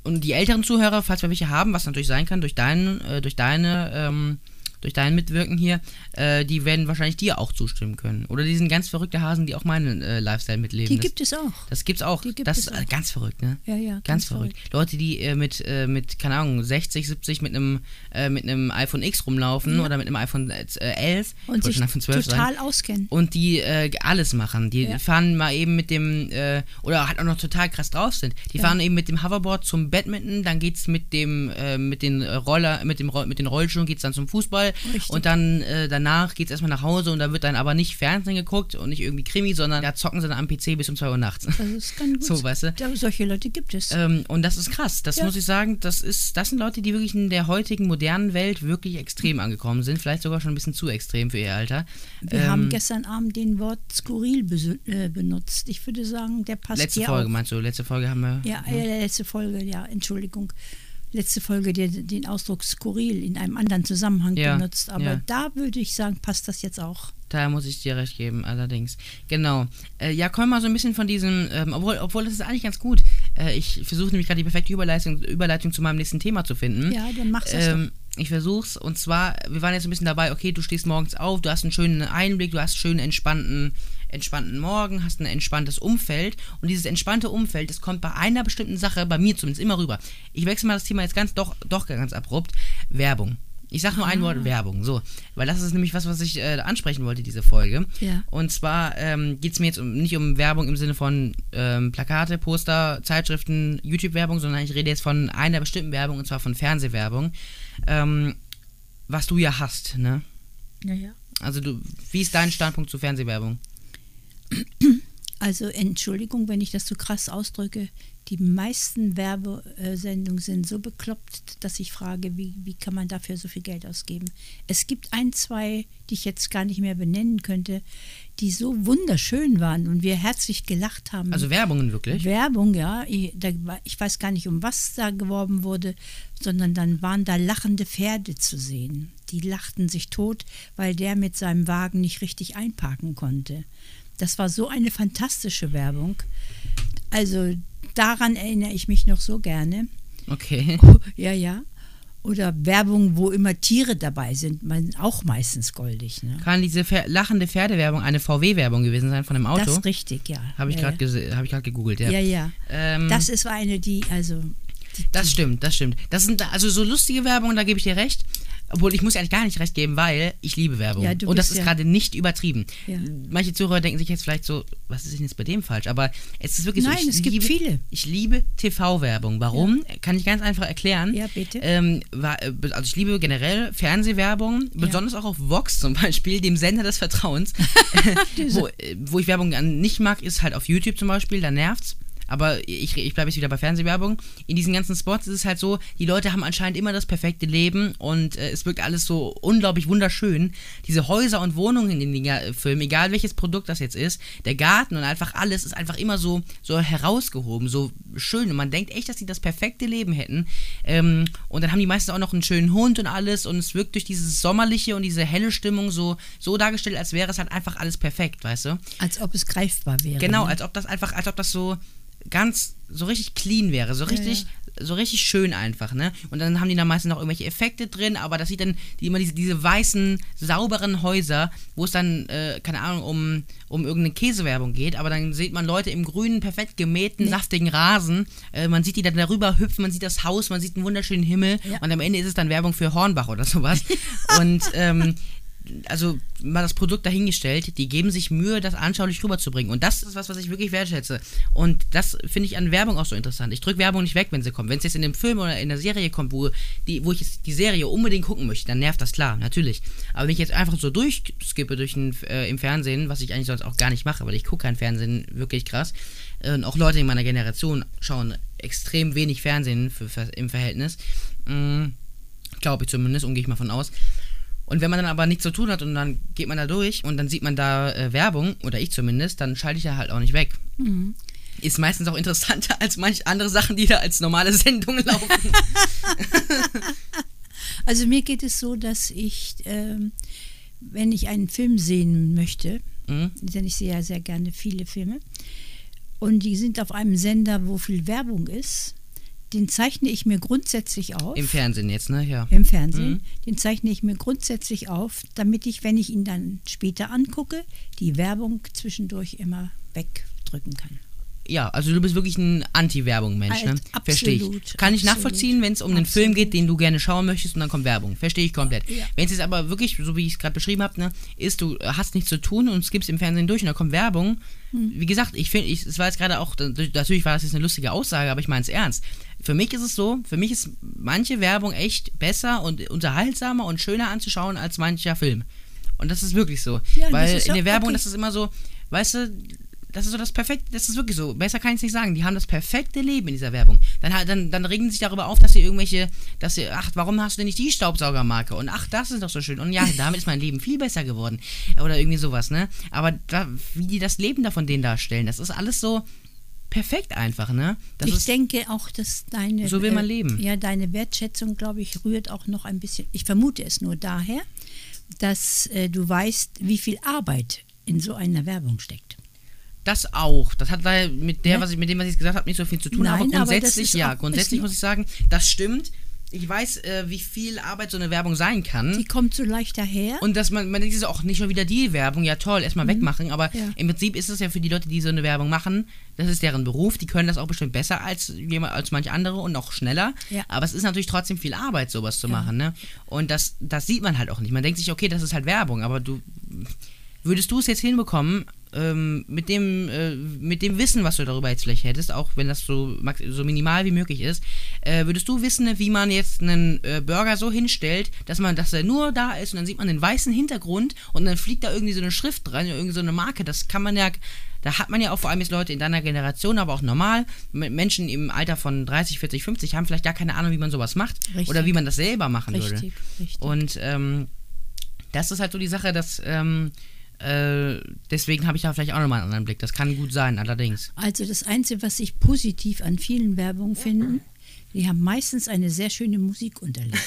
und die älteren Zuhörer, falls wir welche haben, was natürlich sein kann, durch, dein, äh, durch deine ähm, durch dein Mitwirken hier, äh, die werden wahrscheinlich dir auch zustimmen können. Oder die sind ganz verrückte Hasen, die auch meinen äh, Lifestyle mitleben. Die das, gibt es auch. Das gibt's auch. Die gibt das es ist auch. ganz verrückt, ne? Ja, ja. Ganz, ganz verrückt. verrückt. Leute, die äh, mit, äh, mit, keine Ahnung, 60, 70 mit einem äh, mit einem iPhone X rumlaufen ja. oder mit einem iPhone 11 äh, und sich iPhone 12 total sein. auskennen. Und die alles machen. Die ja. fahren mal eben mit dem, oder halt auch noch total krass drauf sind. Die ja. fahren eben mit dem Hoverboard zum Badminton, dann geht's mit dem, mit den Roller, mit dem mit den Rollschuhen geht's dann zum Fußball Richtig. und dann äh, danach geht es erstmal nach Hause und da wird dann aber nicht Fernsehen geguckt und nicht irgendwie Krimi, sondern da zocken sie dann am PC bis um 2 Uhr nachts. Das kann gut so, weißt du? Ja, solche Leute gibt es. Ähm, und das ist krass. Das ja. muss ich sagen, das ist, das sind Leute, die wirklich in der heutigen modernen Welt wirklich extrem angekommen sind. Vielleicht sogar schon ein bisschen zu extrem für ihr Alter. Wir ähm, haben gestern Abend den Wort skurril äh, benutzt. Ich würde sagen, der passt Letzte Folge auch. meinst du? Letzte Folge haben wir. Ja, ja, letzte Folge, ja, Entschuldigung letzte Folge den, den Ausdruck skurril in einem anderen Zusammenhang ja, benutzt. Aber ja. da würde ich sagen, passt das jetzt auch. Da muss ich dir recht geben, allerdings. Genau. Äh, ja, komm mal so ein bisschen von diesem, ähm, obwohl, obwohl das ist eigentlich ganz gut. Äh, ich versuche nämlich gerade die perfekte Überleitung, Überleitung zu meinem nächsten Thema zu finden. Ja, dann mach's ähm, Ich versuch's und zwar, wir waren jetzt ein bisschen dabei, okay, du stehst morgens auf, du hast einen schönen Einblick, du hast einen schönen entspannten entspannten Morgen, hast ein entspanntes Umfeld und dieses entspannte Umfeld, das kommt bei einer bestimmten Sache, bei mir zumindest immer rüber. Ich wechsle mal das Thema jetzt ganz, doch, doch ganz abrupt. Werbung. Ich sage nur ein Wort ah. Werbung, so. Weil das ist nämlich was, was ich äh, ansprechen wollte, diese Folge. Ja. Und zwar ähm, geht es mir jetzt um, nicht um Werbung im Sinne von ähm, Plakate, Poster, Zeitschriften, YouTube-Werbung, sondern ich rede jetzt von einer bestimmten Werbung, und zwar von Fernsehwerbung. Ähm, was du ja hast, ne? Ja, ja. Also du, wie ist dein Standpunkt zu Fernsehwerbung? Also Entschuldigung, wenn ich das so krass ausdrücke, die meisten Werbesendungen sind so bekloppt, dass ich frage, wie, wie kann man dafür so viel Geld ausgeben? Es gibt ein, zwei, die ich jetzt gar nicht mehr benennen könnte, die so wunderschön waren und wir herzlich gelacht haben. Also Werbungen wirklich? Werbung, ja. Ich, da, ich weiß gar nicht, um was da geworben wurde, sondern dann waren da lachende Pferde zu sehen. Die lachten sich tot, weil der mit seinem Wagen nicht richtig einparken konnte. Das war so eine fantastische Werbung. Also daran erinnere ich mich noch so gerne. Okay. Ja, ja. Oder Werbung, wo immer Tiere dabei sind, man, auch meistens goldig. Ne? Kann diese Fer lachende Pferdewerbung eine VW-Werbung gewesen sein von einem Auto? Das ist richtig, ja. Habe ich ja, gerade ja. hab gegoogelt, ja. Ja, ja. Ähm, das ist eine, die, also. Das stimmt, das stimmt. Das sind also so lustige Werbungen, da gebe ich dir recht. Obwohl, ich muss eigentlich gar nicht recht geben, weil ich liebe Werbung. Ja, und das ist ja. gerade nicht übertrieben. Ja. Manche Zuhörer denken sich jetzt vielleicht so, was ist denn jetzt bei dem falsch? Aber es ist wirklich Nein, so. Nein, es gibt viele. Ich liebe TV-Werbung. Warum? Kann ich ganz einfach erklären. Ja, bitte. Ähm, also ich liebe generell Fernsehwerbung, besonders auch auf Vox zum Beispiel, dem Sender des Vertrauens. wo, äh, wo ich Werbung nicht mag, ist halt auf YouTube zum Beispiel, da nervt's. Aber ich, ich bleibe jetzt wieder bei Fernsehwerbung. In diesen ganzen Spots ist es halt so, die Leute haben anscheinend immer das perfekte Leben und äh, es wirkt alles so unglaublich wunderschön. Diese Häuser und Wohnungen in den Filmen, egal welches Produkt das jetzt ist, der Garten und einfach alles ist einfach immer so, so herausgehoben, so schön. Und man denkt echt, dass sie das perfekte Leben hätten. Ähm, und dann haben die meisten auch noch einen schönen Hund und alles und es wirkt durch dieses sommerliche und diese helle Stimmung so, so dargestellt, als wäre es halt einfach alles perfekt, weißt du? Als ob es greifbar wäre. Genau, ne? als ob das einfach, als ob das so ganz so richtig clean wäre, so richtig, ja, ja. so richtig schön einfach, ne? Und dann haben die da meistens noch irgendwelche Effekte drin, aber das sieht dann die, immer diese, diese weißen, sauberen Häuser, wo es dann, äh, keine Ahnung, um, um irgendeine Käsewerbung geht, aber dann sieht man Leute im grünen, perfekt gemähten, nee. saftigen Rasen, äh, man sieht die dann darüber hüpfen, man sieht das Haus, man sieht einen wunderschönen Himmel ja. und am Ende ist es dann Werbung für Hornbach oder sowas. und ähm, also mal das Produkt dahingestellt, die geben sich Mühe, das anschaulich rüberzubringen. Und das ist was, was ich wirklich wertschätze. Und das finde ich an Werbung auch so interessant. Ich drücke Werbung nicht weg, wenn sie kommt. Wenn es jetzt in dem Film oder in der Serie kommt, wo, die, wo ich jetzt die Serie unbedingt gucken möchte, dann nervt das klar, natürlich. Aber wenn ich jetzt einfach so durchskippe durch ein, äh, im Fernsehen, was ich eigentlich sonst auch gar nicht mache, weil ich gucke kein Fernsehen wirklich krass, und auch Leute in meiner Generation schauen extrem wenig Fernsehen für, für, im Verhältnis. Mm, Glaube ich zumindest, und gehe ich mal von aus. Und wenn man dann aber nichts zu tun hat und dann geht man da durch und dann sieht man da äh, Werbung, oder ich zumindest, dann schalte ich da halt auch nicht weg. Mhm. Ist meistens auch interessanter als manche andere Sachen, die da als normale Sendungen laufen. also mir geht es so, dass ich, ähm, wenn ich einen Film sehen möchte, mhm. denn ich sehe ja sehr gerne viele Filme, und die sind auf einem Sender, wo viel Werbung ist, den zeichne ich mir grundsätzlich auf. Im Fernsehen jetzt, ne? Ja. Im Fernsehen. Mhm. Den zeichne ich mir grundsätzlich auf, damit ich, wenn ich ihn dann später angucke, die Werbung zwischendurch immer wegdrücken kann ja, also du bist wirklich ein Anti-Werbung-Mensch, ne? Verstehe ich. Kann ich nachvollziehen, wenn es um einen Film geht, den du gerne schauen möchtest und dann kommt Werbung. Verstehe ich komplett. Ja. Wenn es jetzt aber wirklich, so wie ich es gerade beschrieben habe, ne, ist, du hast nichts zu tun und skippst im Fernsehen durch und dann kommt Werbung. Hm. Wie gesagt, ich finde, es war jetzt gerade auch, natürlich war das jetzt eine lustige Aussage, aber ich meine es ernst. Für mich ist es so, für mich ist manche Werbung echt besser und unterhaltsamer und schöner anzuschauen als mancher Film. Und das ist wirklich so. Ja, Weil in der Werbung, okay. das ist immer so, weißt du, das ist so das perfekte, das ist wirklich so. Besser kann ich es nicht sagen. Die haben das perfekte Leben in dieser Werbung. Dann, dann, dann regen sie sich darüber auf, dass sie irgendwelche, dass sie, ach, warum hast du denn nicht die Staubsaugermarke? Und ach, das ist doch so schön. Und ja, damit ist mein Leben viel besser geworden. Oder irgendwie sowas, ne? Aber da, wie die das Leben da von denen darstellen, das ist alles so perfekt einfach, ne? Das ich denke auch, dass deine. So will man äh, leben. Ja, deine Wertschätzung, glaube ich, rührt auch noch ein bisschen. Ich vermute es nur daher, dass äh, du weißt, wie viel Arbeit in so einer Werbung steckt. Das auch. Das hat da mit der, ja? was ich, mit dem, was ich gesagt habe, nicht so viel zu tun. Nein, aber grundsätzlich, aber ja, grundsätzlich muss ich sagen, das stimmt. Ich weiß, äh, wie viel Arbeit so eine Werbung sein kann. Die kommt so leicht daher. Und dass man, man denkt auch nicht schon wieder die Werbung, ja toll, erstmal mhm. wegmachen. Aber ja. im Prinzip ist es ja für die Leute, die so eine Werbung machen, das ist deren Beruf, die können das auch bestimmt besser als, als manche andere und auch schneller. Ja. Aber es ist natürlich trotzdem viel Arbeit, sowas zu ja. machen. Ne? Und das, das sieht man halt auch nicht. Man denkt sich, okay, das ist halt Werbung, aber du würdest du es jetzt hinbekommen, ähm, mit, dem, äh, mit dem Wissen, was du darüber jetzt vielleicht hättest, auch wenn das so, so minimal wie möglich ist, äh, würdest du wissen, wie man jetzt einen äh, Burger so hinstellt, dass man, dass er nur da ist und dann sieht man den weißen Hintergrund und dann fliegt da irgendwie so eine Schrift dran, irgendwie so eine Marke, das kann man ja, da hat man ja auch vor allem jetzt Leute in deiner Generation, aber auch normal, Menschen im Alter von 30, 40, 50 haben vielleicht gar keine Ahnung, wie man sowas macht richtig. oder wie man das selber machen richtig, würde. Richtig. Und ähm, das ist halt so die Sache, dass ähm, äh, deswegen habe ich da vielleicht auch nochmal einen anderen Blick. Das kann gut sein, allerdings. Also das Einzige, was ich positiv an vielen Werbungen finde, die haben meistens eine sehr schöne Musik unterlegt.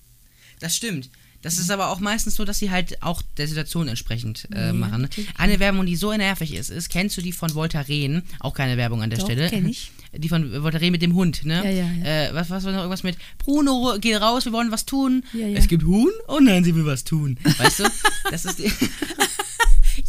das stimmt. Das ist aber auch meistens so, dass sie halt auch der Situation entsprechend äh, ja, machen. Eine Werbung, die so nervig ist, ist, kennst du die von Voltaren? Auch keine Werbung an der Doch, Stelle. Kenn ich. Die von Voltaren mit dem Hund, ne? Ja, ja, ja. Äh, was, was war noch irgendwas mit Bruno, geh raus, wir wollen was tun. Ja, ja. Es gibt Huhn? Oh nein, sie will was tun. Weißt du? Das ist die.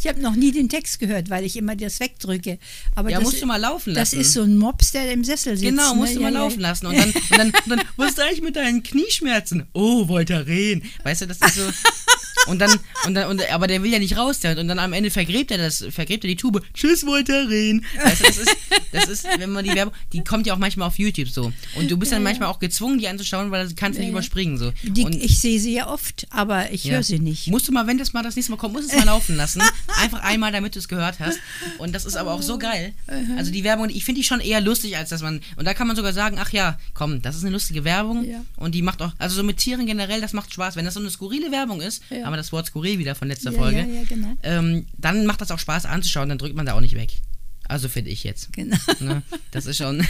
Ich habe noch nie den Text gehört, weil ich immer das wegdrücke. Aber ja, das, musst du mal laufen lassen. Das ist so ein Mops, der im Sessel sitzt. Genau, musst ne? du mal ja, laufen ja. lassen. Und dann, und dann, und dann, was ist eigentlich mit deinen Knieschmerzen? Oh, Voltaren. Weißt du, das ist so. Und dann, und dann, und, aber der will ja nicht raus, der, und dann am Ende vergräbt er das, vergräbt er die Tube. Tschüss, Voltaren. Weißt du, das ist, das ist, wenn man die Werbung, die kommt ja auch manchmal auf YouTube so. Und du bist dann manchmal auch gezwungen, die anzuschauen, weil du kannst ja, nicht überspringen so. Die, ich sehe sie ja oft, aber ich höre sie nicht. Musst du mal, wenn das mal das nächste Mal kommt, musst du es mal laufen lassen. Einfach einmal, damit du es gehört hast. Und das ist aber auch so geil. Also die Werbung, ich finde die schon eher lustig, als dass man, und da kann man sogar sagen, ach ja, komm, das ist eine lustige Werbung. Ja. Und die macht auch, also so mit Tieren generell, das macht Spaß. Wenn das so eine skurrile Werbung ist, wir das Wort skurril wieder von letzter ja, Folge, ja, ja, genau. ähm, dann macht das auch Spaß anzuschauen, dann drückt man da auch nicht weg. Also finde ich jetzt. Genau. Ne? Das ist schon.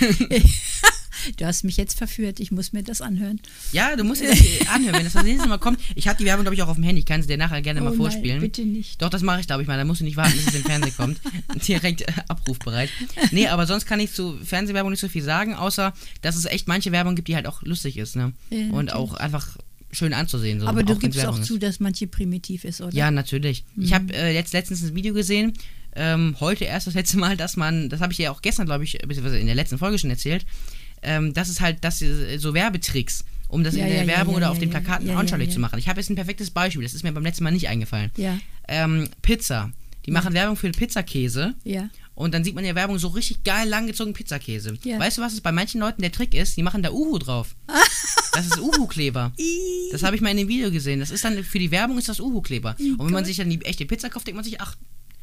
du hast mich jetzt verführt, ich muss mir das anhören. Ja, du musst dir das anhören, wenn das das nächste Mal kommt. Ich habe die Werbung, glaube ich, auch auf dem Handy. Ich kann sie dir nachher gerne oh mal vorspielen. Nein, bitte nicht. Doch, das mache ich, glaube ich mal. Da musst du nicht warten, bis es im Fernsehen kommt. Direkt äh, abrufbereit. Nee, aber sonst kann ich zu Fernsehwerbung nicht so viel sagen, außer dass es echt manche Werbung gibt, die halt auch lustig ist. Ne? Ja, Und auch einfach schön anzusehen. So, Aber du gibst auch zu, dass manche primitiv ist, oder? Ja, natürlich. Mhm. Ich habe äh, jetzt letztens ein Video gesehen, ähm, heute erst das letzte Mal, dass man, das habe ich ja auch gestern, glaube ich, beziehungsweise in der letzten Folge schon erzählt, ähm, das ist halt, das so Werbetricks um das Ja, in der ja, Werbung ja, oder auf den. Plakaten anschaulich zu machen. Ich habe jetzt ein perfektes Beispiel, das ist mir beim letzten Mal nicht eingefallen. Ja. Ähm, Pizza. Die machen Werbung für Pizzakäse. Ja. Und dann sieht man in der Werbung so richtig geil langgezogenen Pizzakäse. Weißt du, was es bei manchen Leuten der Trick ist? Die machen da Uhu drauf. Das ist Uhu-Kleber. Das habe ich mal in dem Video gesehen. Das ist dann für die Werbung ist das Uhu-Kleber. Und wenn man sich dann die echte Pizza kauft, denkt man sich, ach,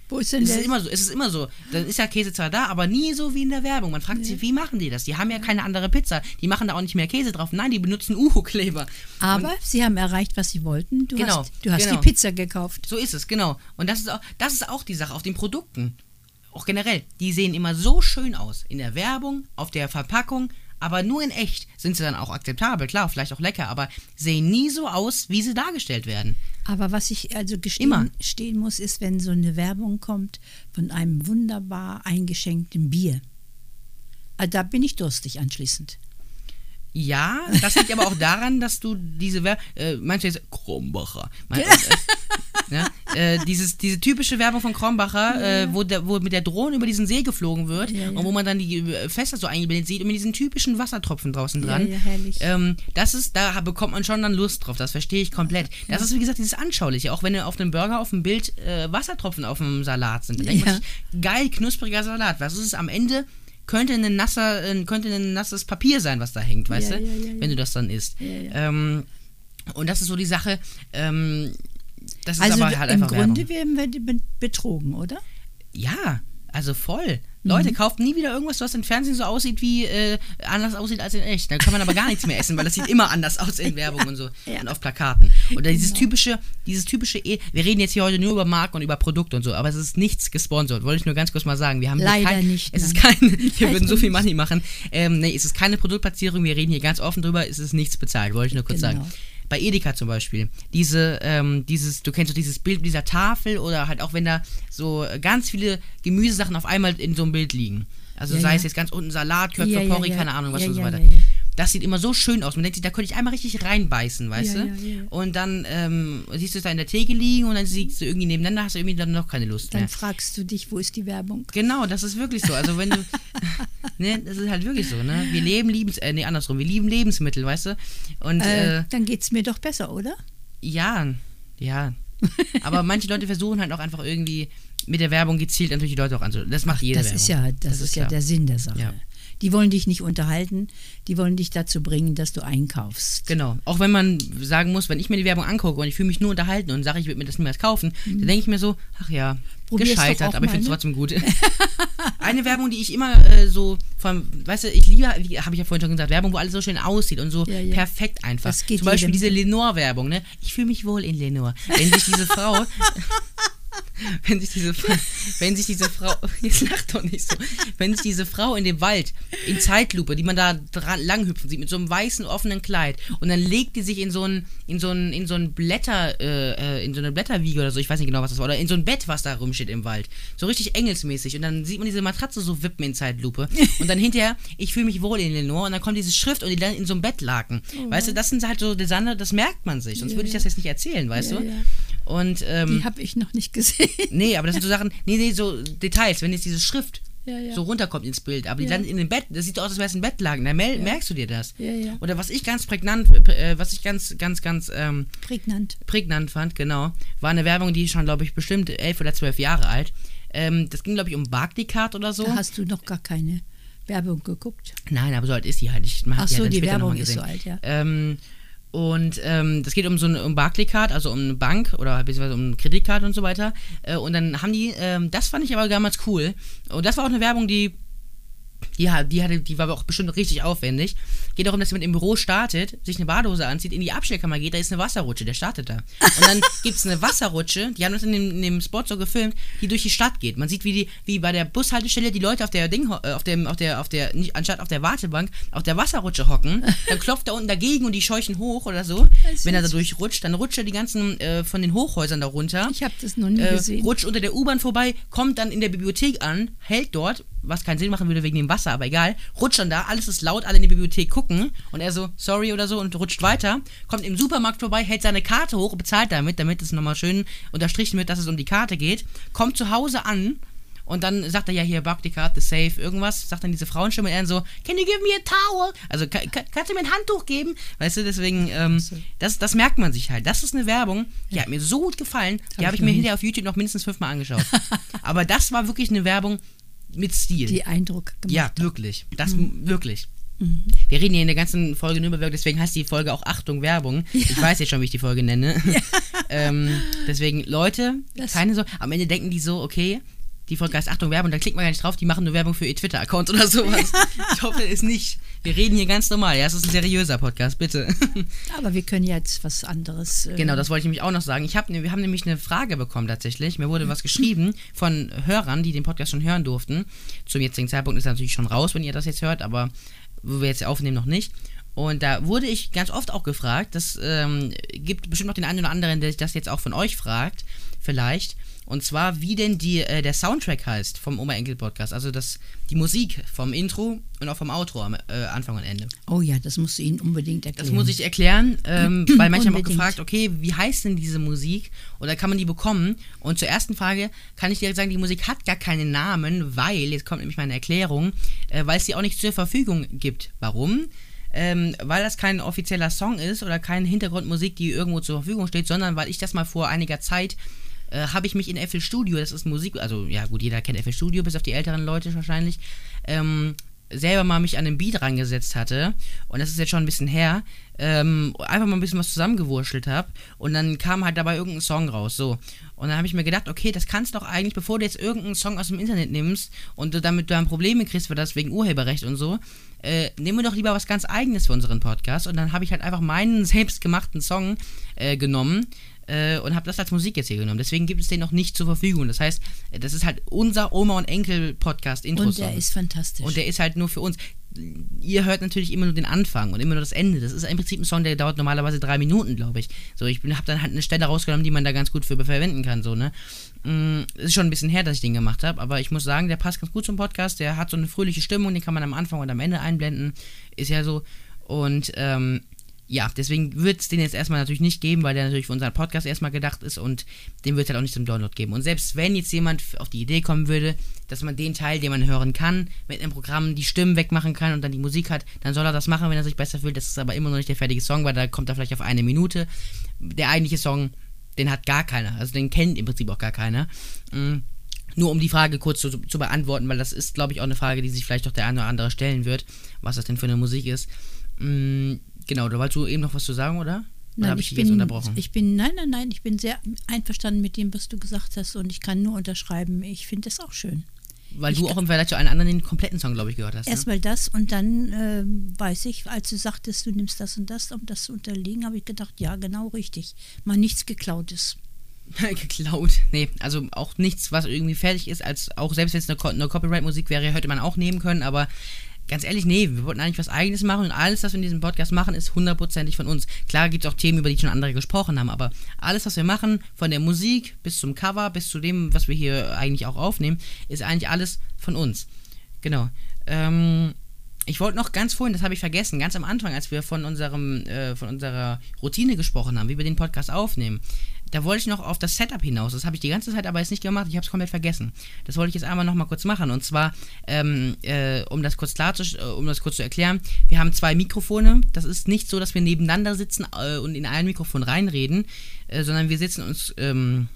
Wo ist denn es der? ist immer so, es ist immer so. Dann ist ja Käse zwar da, aber nie so wie in der Werbung. Man fragt sich, wie machen die das? Die haben ja keine andere Pizza. Die machen da auch nicht mehr Käse drauf. Nein, die benutzen Uhu-Kleber. Aber sie haben erreicht, was sie wollten. Du Genau, hast, du hast genau. die Pizza gekauft. So ist es, genau. Und das ist auch, das ist auch die Sache auf den Produkten. Auch generell, die sehen immer so schön aus. In der Werbung, auf der Verpackung, aber nur in echt sind sie dann auch akzeptabel. Klar, vielleicht auch lecker, aber sehen nie so aus, wie sie dargestellt werden. Aber was ich also gestehen Immer. stehen muss, ist, wenn so eine Werbung kommt von einem wunderbar eingeschenkten Bier. Ah, Da bin ich durstig anschließend. Ja, das liegt aber auch daran, dass du diese Werbung, äh, meinst du jetzt Krombacher? Mein, äh, ja, äh, dieses, diese typische Werbung von Krombacher, äh, wo, der, wo mit der Drohne über diesen See geflogen wird Ja, ja. und wo man dann die äh, Fässer so eingeblendet sieht und mit diesen typischen Wassertropfen draußen Ja, dran. ja. Ähm, das ist, da bekommt man schon dann Lust drauf, das verstehe ich komplett. Das ist wie gesagt dieses Anschauliche, auch wenn auf einem Burger auf dem Bild äh, Wassertropfen auf dem Salat sind. Dann denkt man Ja. sich, geil, knuspriger Salat. Was ist es am Ende? Könnte ein, nasser, äh, könnte ein nasses Papier sein, was da hängt, weißt Ja, du? ja, ja, ja. Wenn du das dann isst. Ja, ja. Ähm, und das ist so die Sache, ähm, das ist Also aber halt im einfach Grunde Werbung. werden wir be- betrogen, oder? Ja, also voll. Mhm. Leute, kauft nie wieder irgendwas, was im Fernsehen so aussieht, wie äh, anders aussieht als in echt. Dann kann man aber gar nichts mehr essen, weil das sieht immer anders aus in Werbung und so Ja. Genau. und auf Plakaten. Oder dieses typische, dieses typische, e wir reden jetzt hier heute nur über Marken und über Produkte und so, aber es ist nichts gesponsert. Wollte ich nur ganz kurz mal sagen. Wir haben Leider kein, nicht, Es ist nein. kein, wir würden so viel. Money machen. Ähm, nee, es ist keine Produktplatzierung. Wir reden hier ganz offen drüber. Es ist nichts bezahlt. Wollte ich nur kurz Genau. sagen. Bei Edeka zum Beispiel, diese, ähm, dieses, du kennst doch dieses Bild dieser Tafel oder halt auch wenn da so ganz viele Gemüsesachen auf einmal in so einem Bild liegen. Also Ja, sei ja. es jetzt ganz unten Salat, Köpfe, Ja, Porree, keine Ahnung, was und so weiter. Ja, ja. Das sieht immer so schön aus. Man denkt sich, da könnte ich einmal richtig reinbeißen, weißt Ja, du? ja, ja. Und dann ähm, siehst du es da in der Theke liegen und dann siehst du irgendwie nebeneinander, hast du irgendwie dann noch keine Lust Dann mehr. fragst du dich, wo ist die Werbung? Genau, das ist wirklich so. Also wenn du, ne, das ist halt wirklich so, ne? Wir leben Lebens, äh, nee, andersrum, wir lieben Lebensmittel, weißt du? Und Äh, äh, dann geht's mir doch besser, oder? ja, ja. Aber manche Leute versuchen halt auch einfach irgendwie mit der Werbung gezielt natürlich die Leute auch anzu. Das macht jede das Werbung. ist ja, das, ist ja klar. der Sinn der Sache. Die wollen dich nicht unterhalten, die wollen dich dazu bringen, dass du einkaufst. Genau. Auch wenn man sagen muss, wenn ich mir die Werbung angucke und ich fühle mich nur unterhalten und sage, ich würde mir das niemals kaufen, dann denke ich mir so, ach ja, Mhm. Probier's gescheitert, aber ich finde es ne? trotzdem gut. Eine Werbung, die ich immer äh, so vom, weißt du, ich liebe, wie habe ich ja vorhin schon gesagt, Werbung, wo alles so schön aussieht und so Ja, ja. perfekt einfach. Das geht Zum Beispiel jedem. diese Lenore-Werbung, ne? Ich fühle mich wohl in Lenore. Wenn sich diese Frau wenn sich diese Frau, wenn sich diese Frau, jetzt lacht doch nicht so, wenn sich diese Frau in dem Wald in Zeitlupe, die man da dran, langhüpfen sieht, mit so einem weißen offenen Kleid und dann legt die sich in so ein, in so ein, in so ein Blätter, äh, äh, in so eine Blätterwiege oder so, ich weiß nicht genau, was das war, oder in so ein Bett, was da rumsteht im Wald. So richtig engelsmäßig und dann sieht man diese Matratze so wippen in Zeitlupe und dann hinterher, ich fühle mich wohl in Lenore und dann kommt diese Schrift und die dann in so einem Bettlaken. weißt du, das sind halt so Designer, das merkt man sich, sonst Ja, würde ich das jetzt nicht erzählen, weißt Ja, du? ja. Und, ähm, Die habe ich noch nicht gesehen. Nee, aber das sind so Sachen, nee, nee, so Details, wenn jetzt diese Schrift Ja, ja. so runterkommt ins Bild, aber die Ja. landet in dem Bett, das sieht aus, als wäre es ein Bettlaken, da mel- merkst du dir das. Ja, ja. Oder was ich ganz prägnant, äh, was ich ganz, ganz, ganz ähm, Prägnant. prägnant fand, genau, war eine Werbung, die ist schon, glaube ich, bestimmt elf oder zwölf Jahre alt. Ähm, das ging, glaube ich, um Barclaycard oder so. Da hast du noch gar keine Werbung geguckt. Nein, aber so alt ist die halt. Ich mach Ach die so, dann die Werbung ist so alt, ja. Ähm, und ähm, das geht um so eine um Barclaycard, also um eine Bank oder beziehungsweise um eine Kreditkarte und so weiter. Äh, und dann haben die, ähm, das fand ich aber damals cool. Und das war auch eine Werbung, die ja, die, hatte, die war aber auch bestimmt richtig aufwendig. Geht darum, dass jemand im Büro startet, sich eine Badehose anzieht, in die Abstellkammer geht, da ist eine Wasserrutsche, der startet da. Und dann gibt es eine Wasserrutsche, die haben das in dem, in dem Spot so gefilmt, die durch die Stadt geht. Man sieht, wie die, wie bei der Bushaltestelle die Leute auf der Ding, äh, auf dem, auf der, auf der, nicht, anstatt auf der Wartebank, auf der Wasserrutsche hocken. Dann klopft er unten dagegen und die scheuchen hoch oder so. Wenn er da durchrutscht, dann rutscht er die ganzen äh, von den Hochhäusern da runter Ich habe das noch nie äh, gesehen. rutscht unter der U-Bahn vorbei, kommt dann in der Bibliothek an, hält dort, was keinen Sinn machen würde wegen dem Wasser, aber egal, rutscht dann da, alles ist laut, alle in die Bibliothek gucken und er so, sorry oder so und rutscht weiter, kommt im Supermarkt vorbei, hält seine Karte hoch und bezahlt damit, damit es nochmal schön unterstrichen wird, dass es um die Karte geht, kommt zu Hause an Und dann sagt er ja hier, Buck die Karte, safe, irgendwas. Sagt dann diese Frauenstimme er so, can you give me a towel? Also, kann, kannst du mir ein Handtuch geben? Weißt du, deswegen, ähm, das, das merkt man sich halt. Das ist eine Werbung, die ja. hat mir so gut gefallen. Die habe hab ich mir hinterher auf YouTube noch mindestens fünfmal angeschaut. Aber das war wirklich eine Werbung mit Stil. Die Eindruck gemacht. Ja, wirklich. Das mhm. wirklich. Mhm. Wir reden hier in der ganzen Folge nur über Werbung, deswegen heißt die Folge auch Achtung Werbung. Ja. Ich weiß jetzt schon, wie ich die Folge nenne. Ja. ähm, deswegen, Leute, das keine so. Am Ende denken die so, okay, die Folge heißt Achtung Werbung, da klickt man gar nicht drauf, die machen nur Werbung für ihr Twitter-Account oder sowas. ich hoffe es nicht. Wir reden hier ganz normal. Ja, es ist ein seriöser Podcast, bitte. Aber wir können jetzt was anderes. Äh genau, das wollte ich nämlich auch noch sagen. Ich hab, ne, wir haben nämlich eine Frage bekommen tatsächlich. Mir wurde was geschrieben von Hörern, die den Podcast schon hören durften. Zum jetzigen Zeitpunkt ist er natürlich schon raus, wenn ihr das jetzt hört, aber wo wir jetzt aufnehmen, noch nicht. Und da wurde ich ganz oft auch gefragt, das ähm, gibt bestimmt noch den einen oder anderen, der sich das jetzt auch von euch fragt, vielleicht. Und zwar, wie denn die, äh, der Soundtrack heißt vom Oma Enkel Podcast. Also das, die Musik vom Intro und auch vom Outro am äh, Anfang und Ende. Oh ja, das musst du ihnen unbedingt erklären. Das muss ich erklären, ähm, weil manche haben auch gefragt, okay, wie heißt denn diese Musik? Oder kann man die bekommen? Und zur ersten Frage kann ich direkt sagen, die Musik hat gar keinen Namen, weil, jetzt kommt nämlich meine Erklärung, äh, weil es die auch nicht zur Verfügung gibt. Warum? Ähm, weil das kein offizieller Song ist oder keine Hintergrundmusik, die irgendwo zur Verfügung steht, sondern weil ich das mal vor einiger Zeit äh, habe ich mich in FL Studio, das ist Musik, also ja gut, jeder kennt FL Studio, bis auf die älteren Leute wahrscheinlich, ähm, selber mal mich an den Beat rangesetzt hatte, und das ist jetzt schon ein bisschen her, ähm, einfach mal ein bisschen was zusammengewurschtelt habe, und dann kam halt dabei irgendein Song raus, so. Und dann habe ich mir gedacht, okay, das kannst doch eigentlich, bevor du jetzt irgendeinen Song aus dem Internet nimmst und du damit dann Probleme kriegst für das wegen Urheberrecht und so, äh, nehmen wir doch lieber was ganz eigenes für unseren Podcast. Und dann habe ich halt einfach meinen selbstgemachten Song äh, genommen, äh, und habe das als Musik jetzt hier genommen. Deswegen gibt es den noch nicht zur Verfügung. Das heißt, das ist halt unser Oma- und Enkel-Podcast-Intro. Und der ist fantastisch. Und der ist halt nur für uns. Ihr hört natürlich immer nur den Anfang und immer nur das Ende. Das ist im Prinzip ein Song, der dauert normalerweise drei Minuten, glaube ich. So, ich habe dann halt eine Stelle rausgenommen, die man da ganz gut für verwenden kann, so, ne? Mm, ist schon ein bisschen her, dass ich den gemacht habe, aber ich muss sagen, der passt ganz gut zum Podcast. Der hat so eine fröhliche Stimmung, den kann man am Anfang und am Ende einblenden. Ist ja so. Und ähm, ja, deswegen wird es den jetzt erstmal natürlich nicht geben, weil der natürlich für unseren Podcast erstmal gedacht ist und den wird es halt auch nicht zum Download geben. Und selbst wenn jetzt jemand auf die Idee kommen würde, dass man den Teil, den man hören kann, mit einem Programm die Stimmen wegmachen kann und dann die Musik hat, dann soll er das machen, wenn er sich besser fühlt. Das ist aber immer noch nicht der fertige Song, weil da kommt er vielleicht auf eine Minute. Der eigentliche Song, den hat gar keiner. Also den kennt im Prinzip auch gar keiner. Mhm. Nur um die Frage kurz zu, zu beantworten, weil das ist, glaube ich, auch eine Frage, die sich vielleicht doch der eine oder andere stellen wird, was das denn für eine Musik ist. Mhm Genau, da wolltest du eben noch was zu sagen, oder? Nein, oder ich, ich, bin, ich bin, nein, nein, nein, ich bin sehr einverstanden mit dem, was du gesagt hast und ich kann nur unterschreiben. Ich finde das auch schön. Weil ich du auch im Vergleich zu allen anderen den kompletten Song, glaube ich, gehört hast. Ne? Erstmal das und dann äh, weiß ich, als du sagtest, du nimmst das und das, um das zu unterlegen, habe ich gedacht, ja, genau richtig. Mal nichts geklautes. geklaut. Nee, also auch nichts, was irgendwie fertig ist, als auch selbst wenn es eine, eine Copyright-Musik wäre, hätte man auch nehmen können, aber ganz ehrlich, nee, wir wollten eigentlich was Eigenes machen und alles, was wir in diesem Podcast machen, ist hundertprozentig von uns. Klar gibt es auch Themen, über die schon andere gesprochen haben, aber alles, was wir machen, von der Musik bis zum Cover, bis zu dem, was wir hier eigentlich auch aufnehmen, ist eigentlich alles von uns. Genau. Ähm, ich wollte noch ganz vorhin, das habe ich vergessen, ganz am Anfang, als wir von unserem, äh, von unserer Routine gesprochen haben, wie wir den Podcast aufnehmen da wollte ich noch auf das Setup hinaus. Das habe ich die ganze Zeit aber jetzt nicht gemacht. Ich habe es komplett vergessen. Das wollte ich jetzt einmal noch mal kurz machen. Und zwar, ähm, äh, um das kurz klar zu, äh, um das kurz zu erklären, wir haben zwei Mikrofone. Das ist nicht so, dass wir nebeneinander sitzen äh, und in ein Mikrofon reinreden, äh, sondern wir sitzen uns ähm,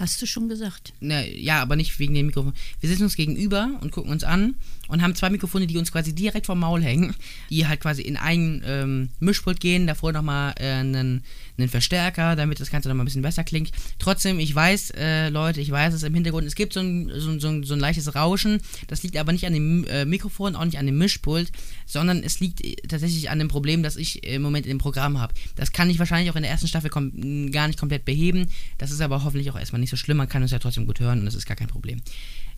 Hast du schon gesagt? Na, ja, aber nicht wegen dem Mikrofon. Wir sitzen uns gegenüber und gucken uns an und haben zwei Mikrofone, die uns quasi direkt vom Maul hängen, die halt quasi in ein ähm, Mischpult gehen, davor nochmal äh, einen, einen Verstärker, damit das Ganze nochmal ein bisschen besser klingt. Trotzdem, ich weiß, äh, Leute, ich weiß es im Hintergrund, es gibt so ein, so, so, so ein leichtes Rauschen, das liegt aber nicht an dem äh, Mikrofon, auch nicht an dem Mischpult, sondern es liegt äh, tatsächlich an dem Problem, das ich im Moment im Programm habe. Das kann ich wahrscheinlich auch in der ersten Staffel gar nicht komplett beheben, das ist aber hoffentlich auch erstmal nicht nicht so schlimm, man kann uns ja trotzdem gut hören und das ist gar kein Problem.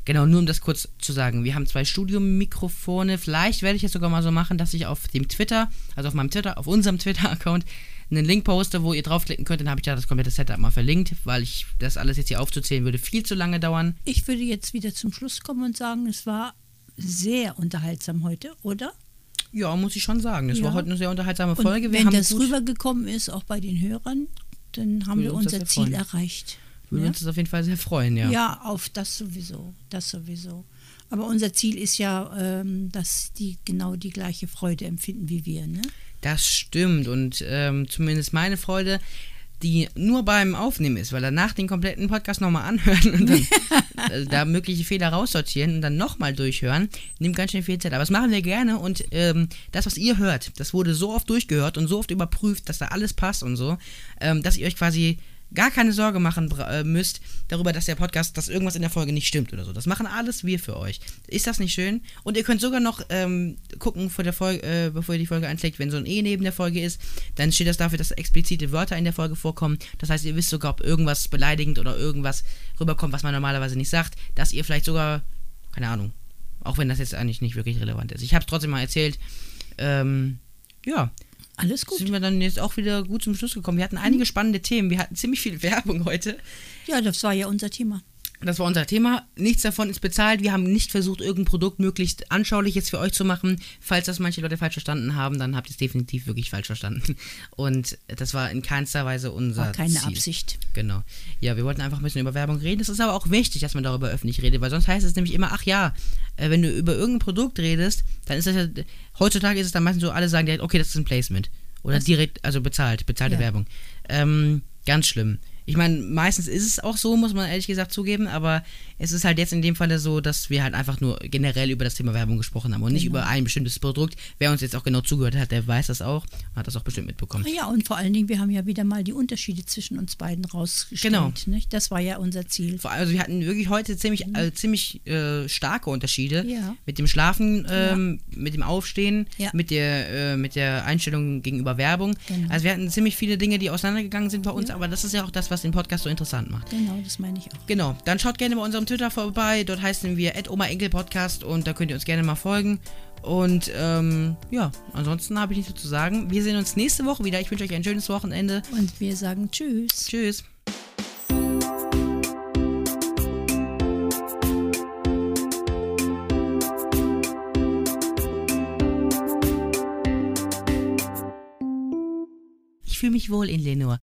Genau, nur um das kurz zu sagen. Wir haben zwei Studiomikrofone. Vielleicht werde ich es sogar mal so machen, dass ich auf dem Twitter, also auf meinem Twitter, auf unserem Twitter-Account, einen Link poste, wo ihr draufklicken könnt. Dann habe ich da das komplette Setup mal verlinkt, weil ich das alles jetzt hier aufzuzählen würde viel zu lange dauern. Ich würde jetzt wieder zum Schluss kommen und sagen, es war sehr unterhaltsam heute, oder? Ja, muss ich schon sagen. Es ja. war heute eine sehr unterhaltsame Folge. Wir wenn das rübergekommen ist, auch bei den Hörern, dann haben wir unser Ziel erreicht. Würde Ja. uns das auf jeden Fall sehr freuen, ja. Ja, auf das sowieso, das sowieso. Aber unser Ziel ist ja, ähm, dass die genau die gleiche Freude empfinden wie wir. Ne? Das stimmt und ähm, zumindest meine Freude, die nur beim Aufnehmen ist, weil danach den kompletten Podcast nochmal anhören und dann äh, da mögliche Fehler raussortieren und dann nochmal durchhören, nimmt ganz schön viel Zeit. Aber das machen wir gerne und ähm, das, was ihr hört, das wurde so oft durchgehört und so oft überprüft, dass da alles passt und so, ähm, dass ihr euch quasi gar keine Sorge machen äh, müsst darüber, dass der Podcast, dass irgendwas in der Folge nicht stimmt oder so. Das machen alles wir für euch. Ist das nicht schön? Und ihr könnt sogar noch ähm, gucken, vor der Folge, äh, bevor ihr die Folge einschlägt, wenn so ein E neben der Folge ist, dann steht das dafür, dass explizite Wörter in der Folge vorkommen. Das heißt, ihr wisst sogar, ob irgendwas beleidigend oder irgendwas rüberkommt, was man normalerweise nicht sagt, dass ihr vielleicht sogar, keine Ahnung, auch wenn das jetzt eigentlich nicht wirklich relevant ist. Ich habe es trotzdem mal erzählt. Ähm, ja, Alles gut. sind wir dann jetzt auch wieder gut zum Schluss gekommen. Wir hatten einige spannende Themen. Wir hatten ziemlich viel Werbung heute. Ja, das war ja unser Thema. Das war unser Thema. Nichts davon ist bezahlt. Wir haben nicht versucht, irgendein Produkt möglichst anschaulich jetzt für euch zu machen. Falls das manche Leute falsch verstanden haben, dann habt ihr es definitiv wirklich falsch verstanden. Und das war in keinster Weise unser War keine Ziel. Absicht. Genau. Ja, wir wollten einfach ein bisschen über Werbung reden. Es ist aber auch wichtig, dass man darüber öffentlich redet, weil sonst heißt es nämlich immer, ach ja, äh, wenn du über irgendein Produkt redest, dann ist das ja, heutzutage ist es dann meistens so, alle sagen direkt, okay, das ist ein Placement. Oder direkt, also bezahlt, bezahlte Ja. Werbung. Ähm, ganz schlimm. Ich meine, meistens ist es auch so, muss man ehrlich gesagt zugeben, aber es ist halt jetzt in dem Falle so, dass wir halt einfach nur generell über das Thema Werbung gesprochen haben und nicht Genau. über ein bestimmtes Produkt. Wer uns jetzt auch genau zugehört hat, der weiß das auch, hat das auch bestimmt mitbekommen. Ja, und vor allen Dingen, wir haben ja wieder mal die Unterschiede zwischen uns beiden rausgestellt. Genau. Nicht? Das war ja unser Ziel. Also wir hatten wirklich heute ziemlich, äh, ziemlich äh, starke Unterschiede. Mhm. Ja. Mit dem Schlafen, ähm, mit dem Aufstehen, Ja. mit, der, äh, mit der Einstellung gegenüber Werbung. Genau. Also wir hatten ziemlich viele Dinge, die auseinandergegangen sind bei uns, aber das ist ja auch das, was den Podcast so interessant macht. Genau, das meine ich auch. Genau, dann schaut gerne bei unserem Twitter vorbei. Dort heißen wir Oma Enkel Podcast und da könnt ihr uns gerne mal folgen. Und ähm, ja, ansonsten habe ich nichts zu sagen. Wir sehen uns nächste Woche wieder. Ich wünsche euch ein schönes Wochenende. Und wir sagen Tschüss. Tschüss. Ich fühle mich wohl in Lenore.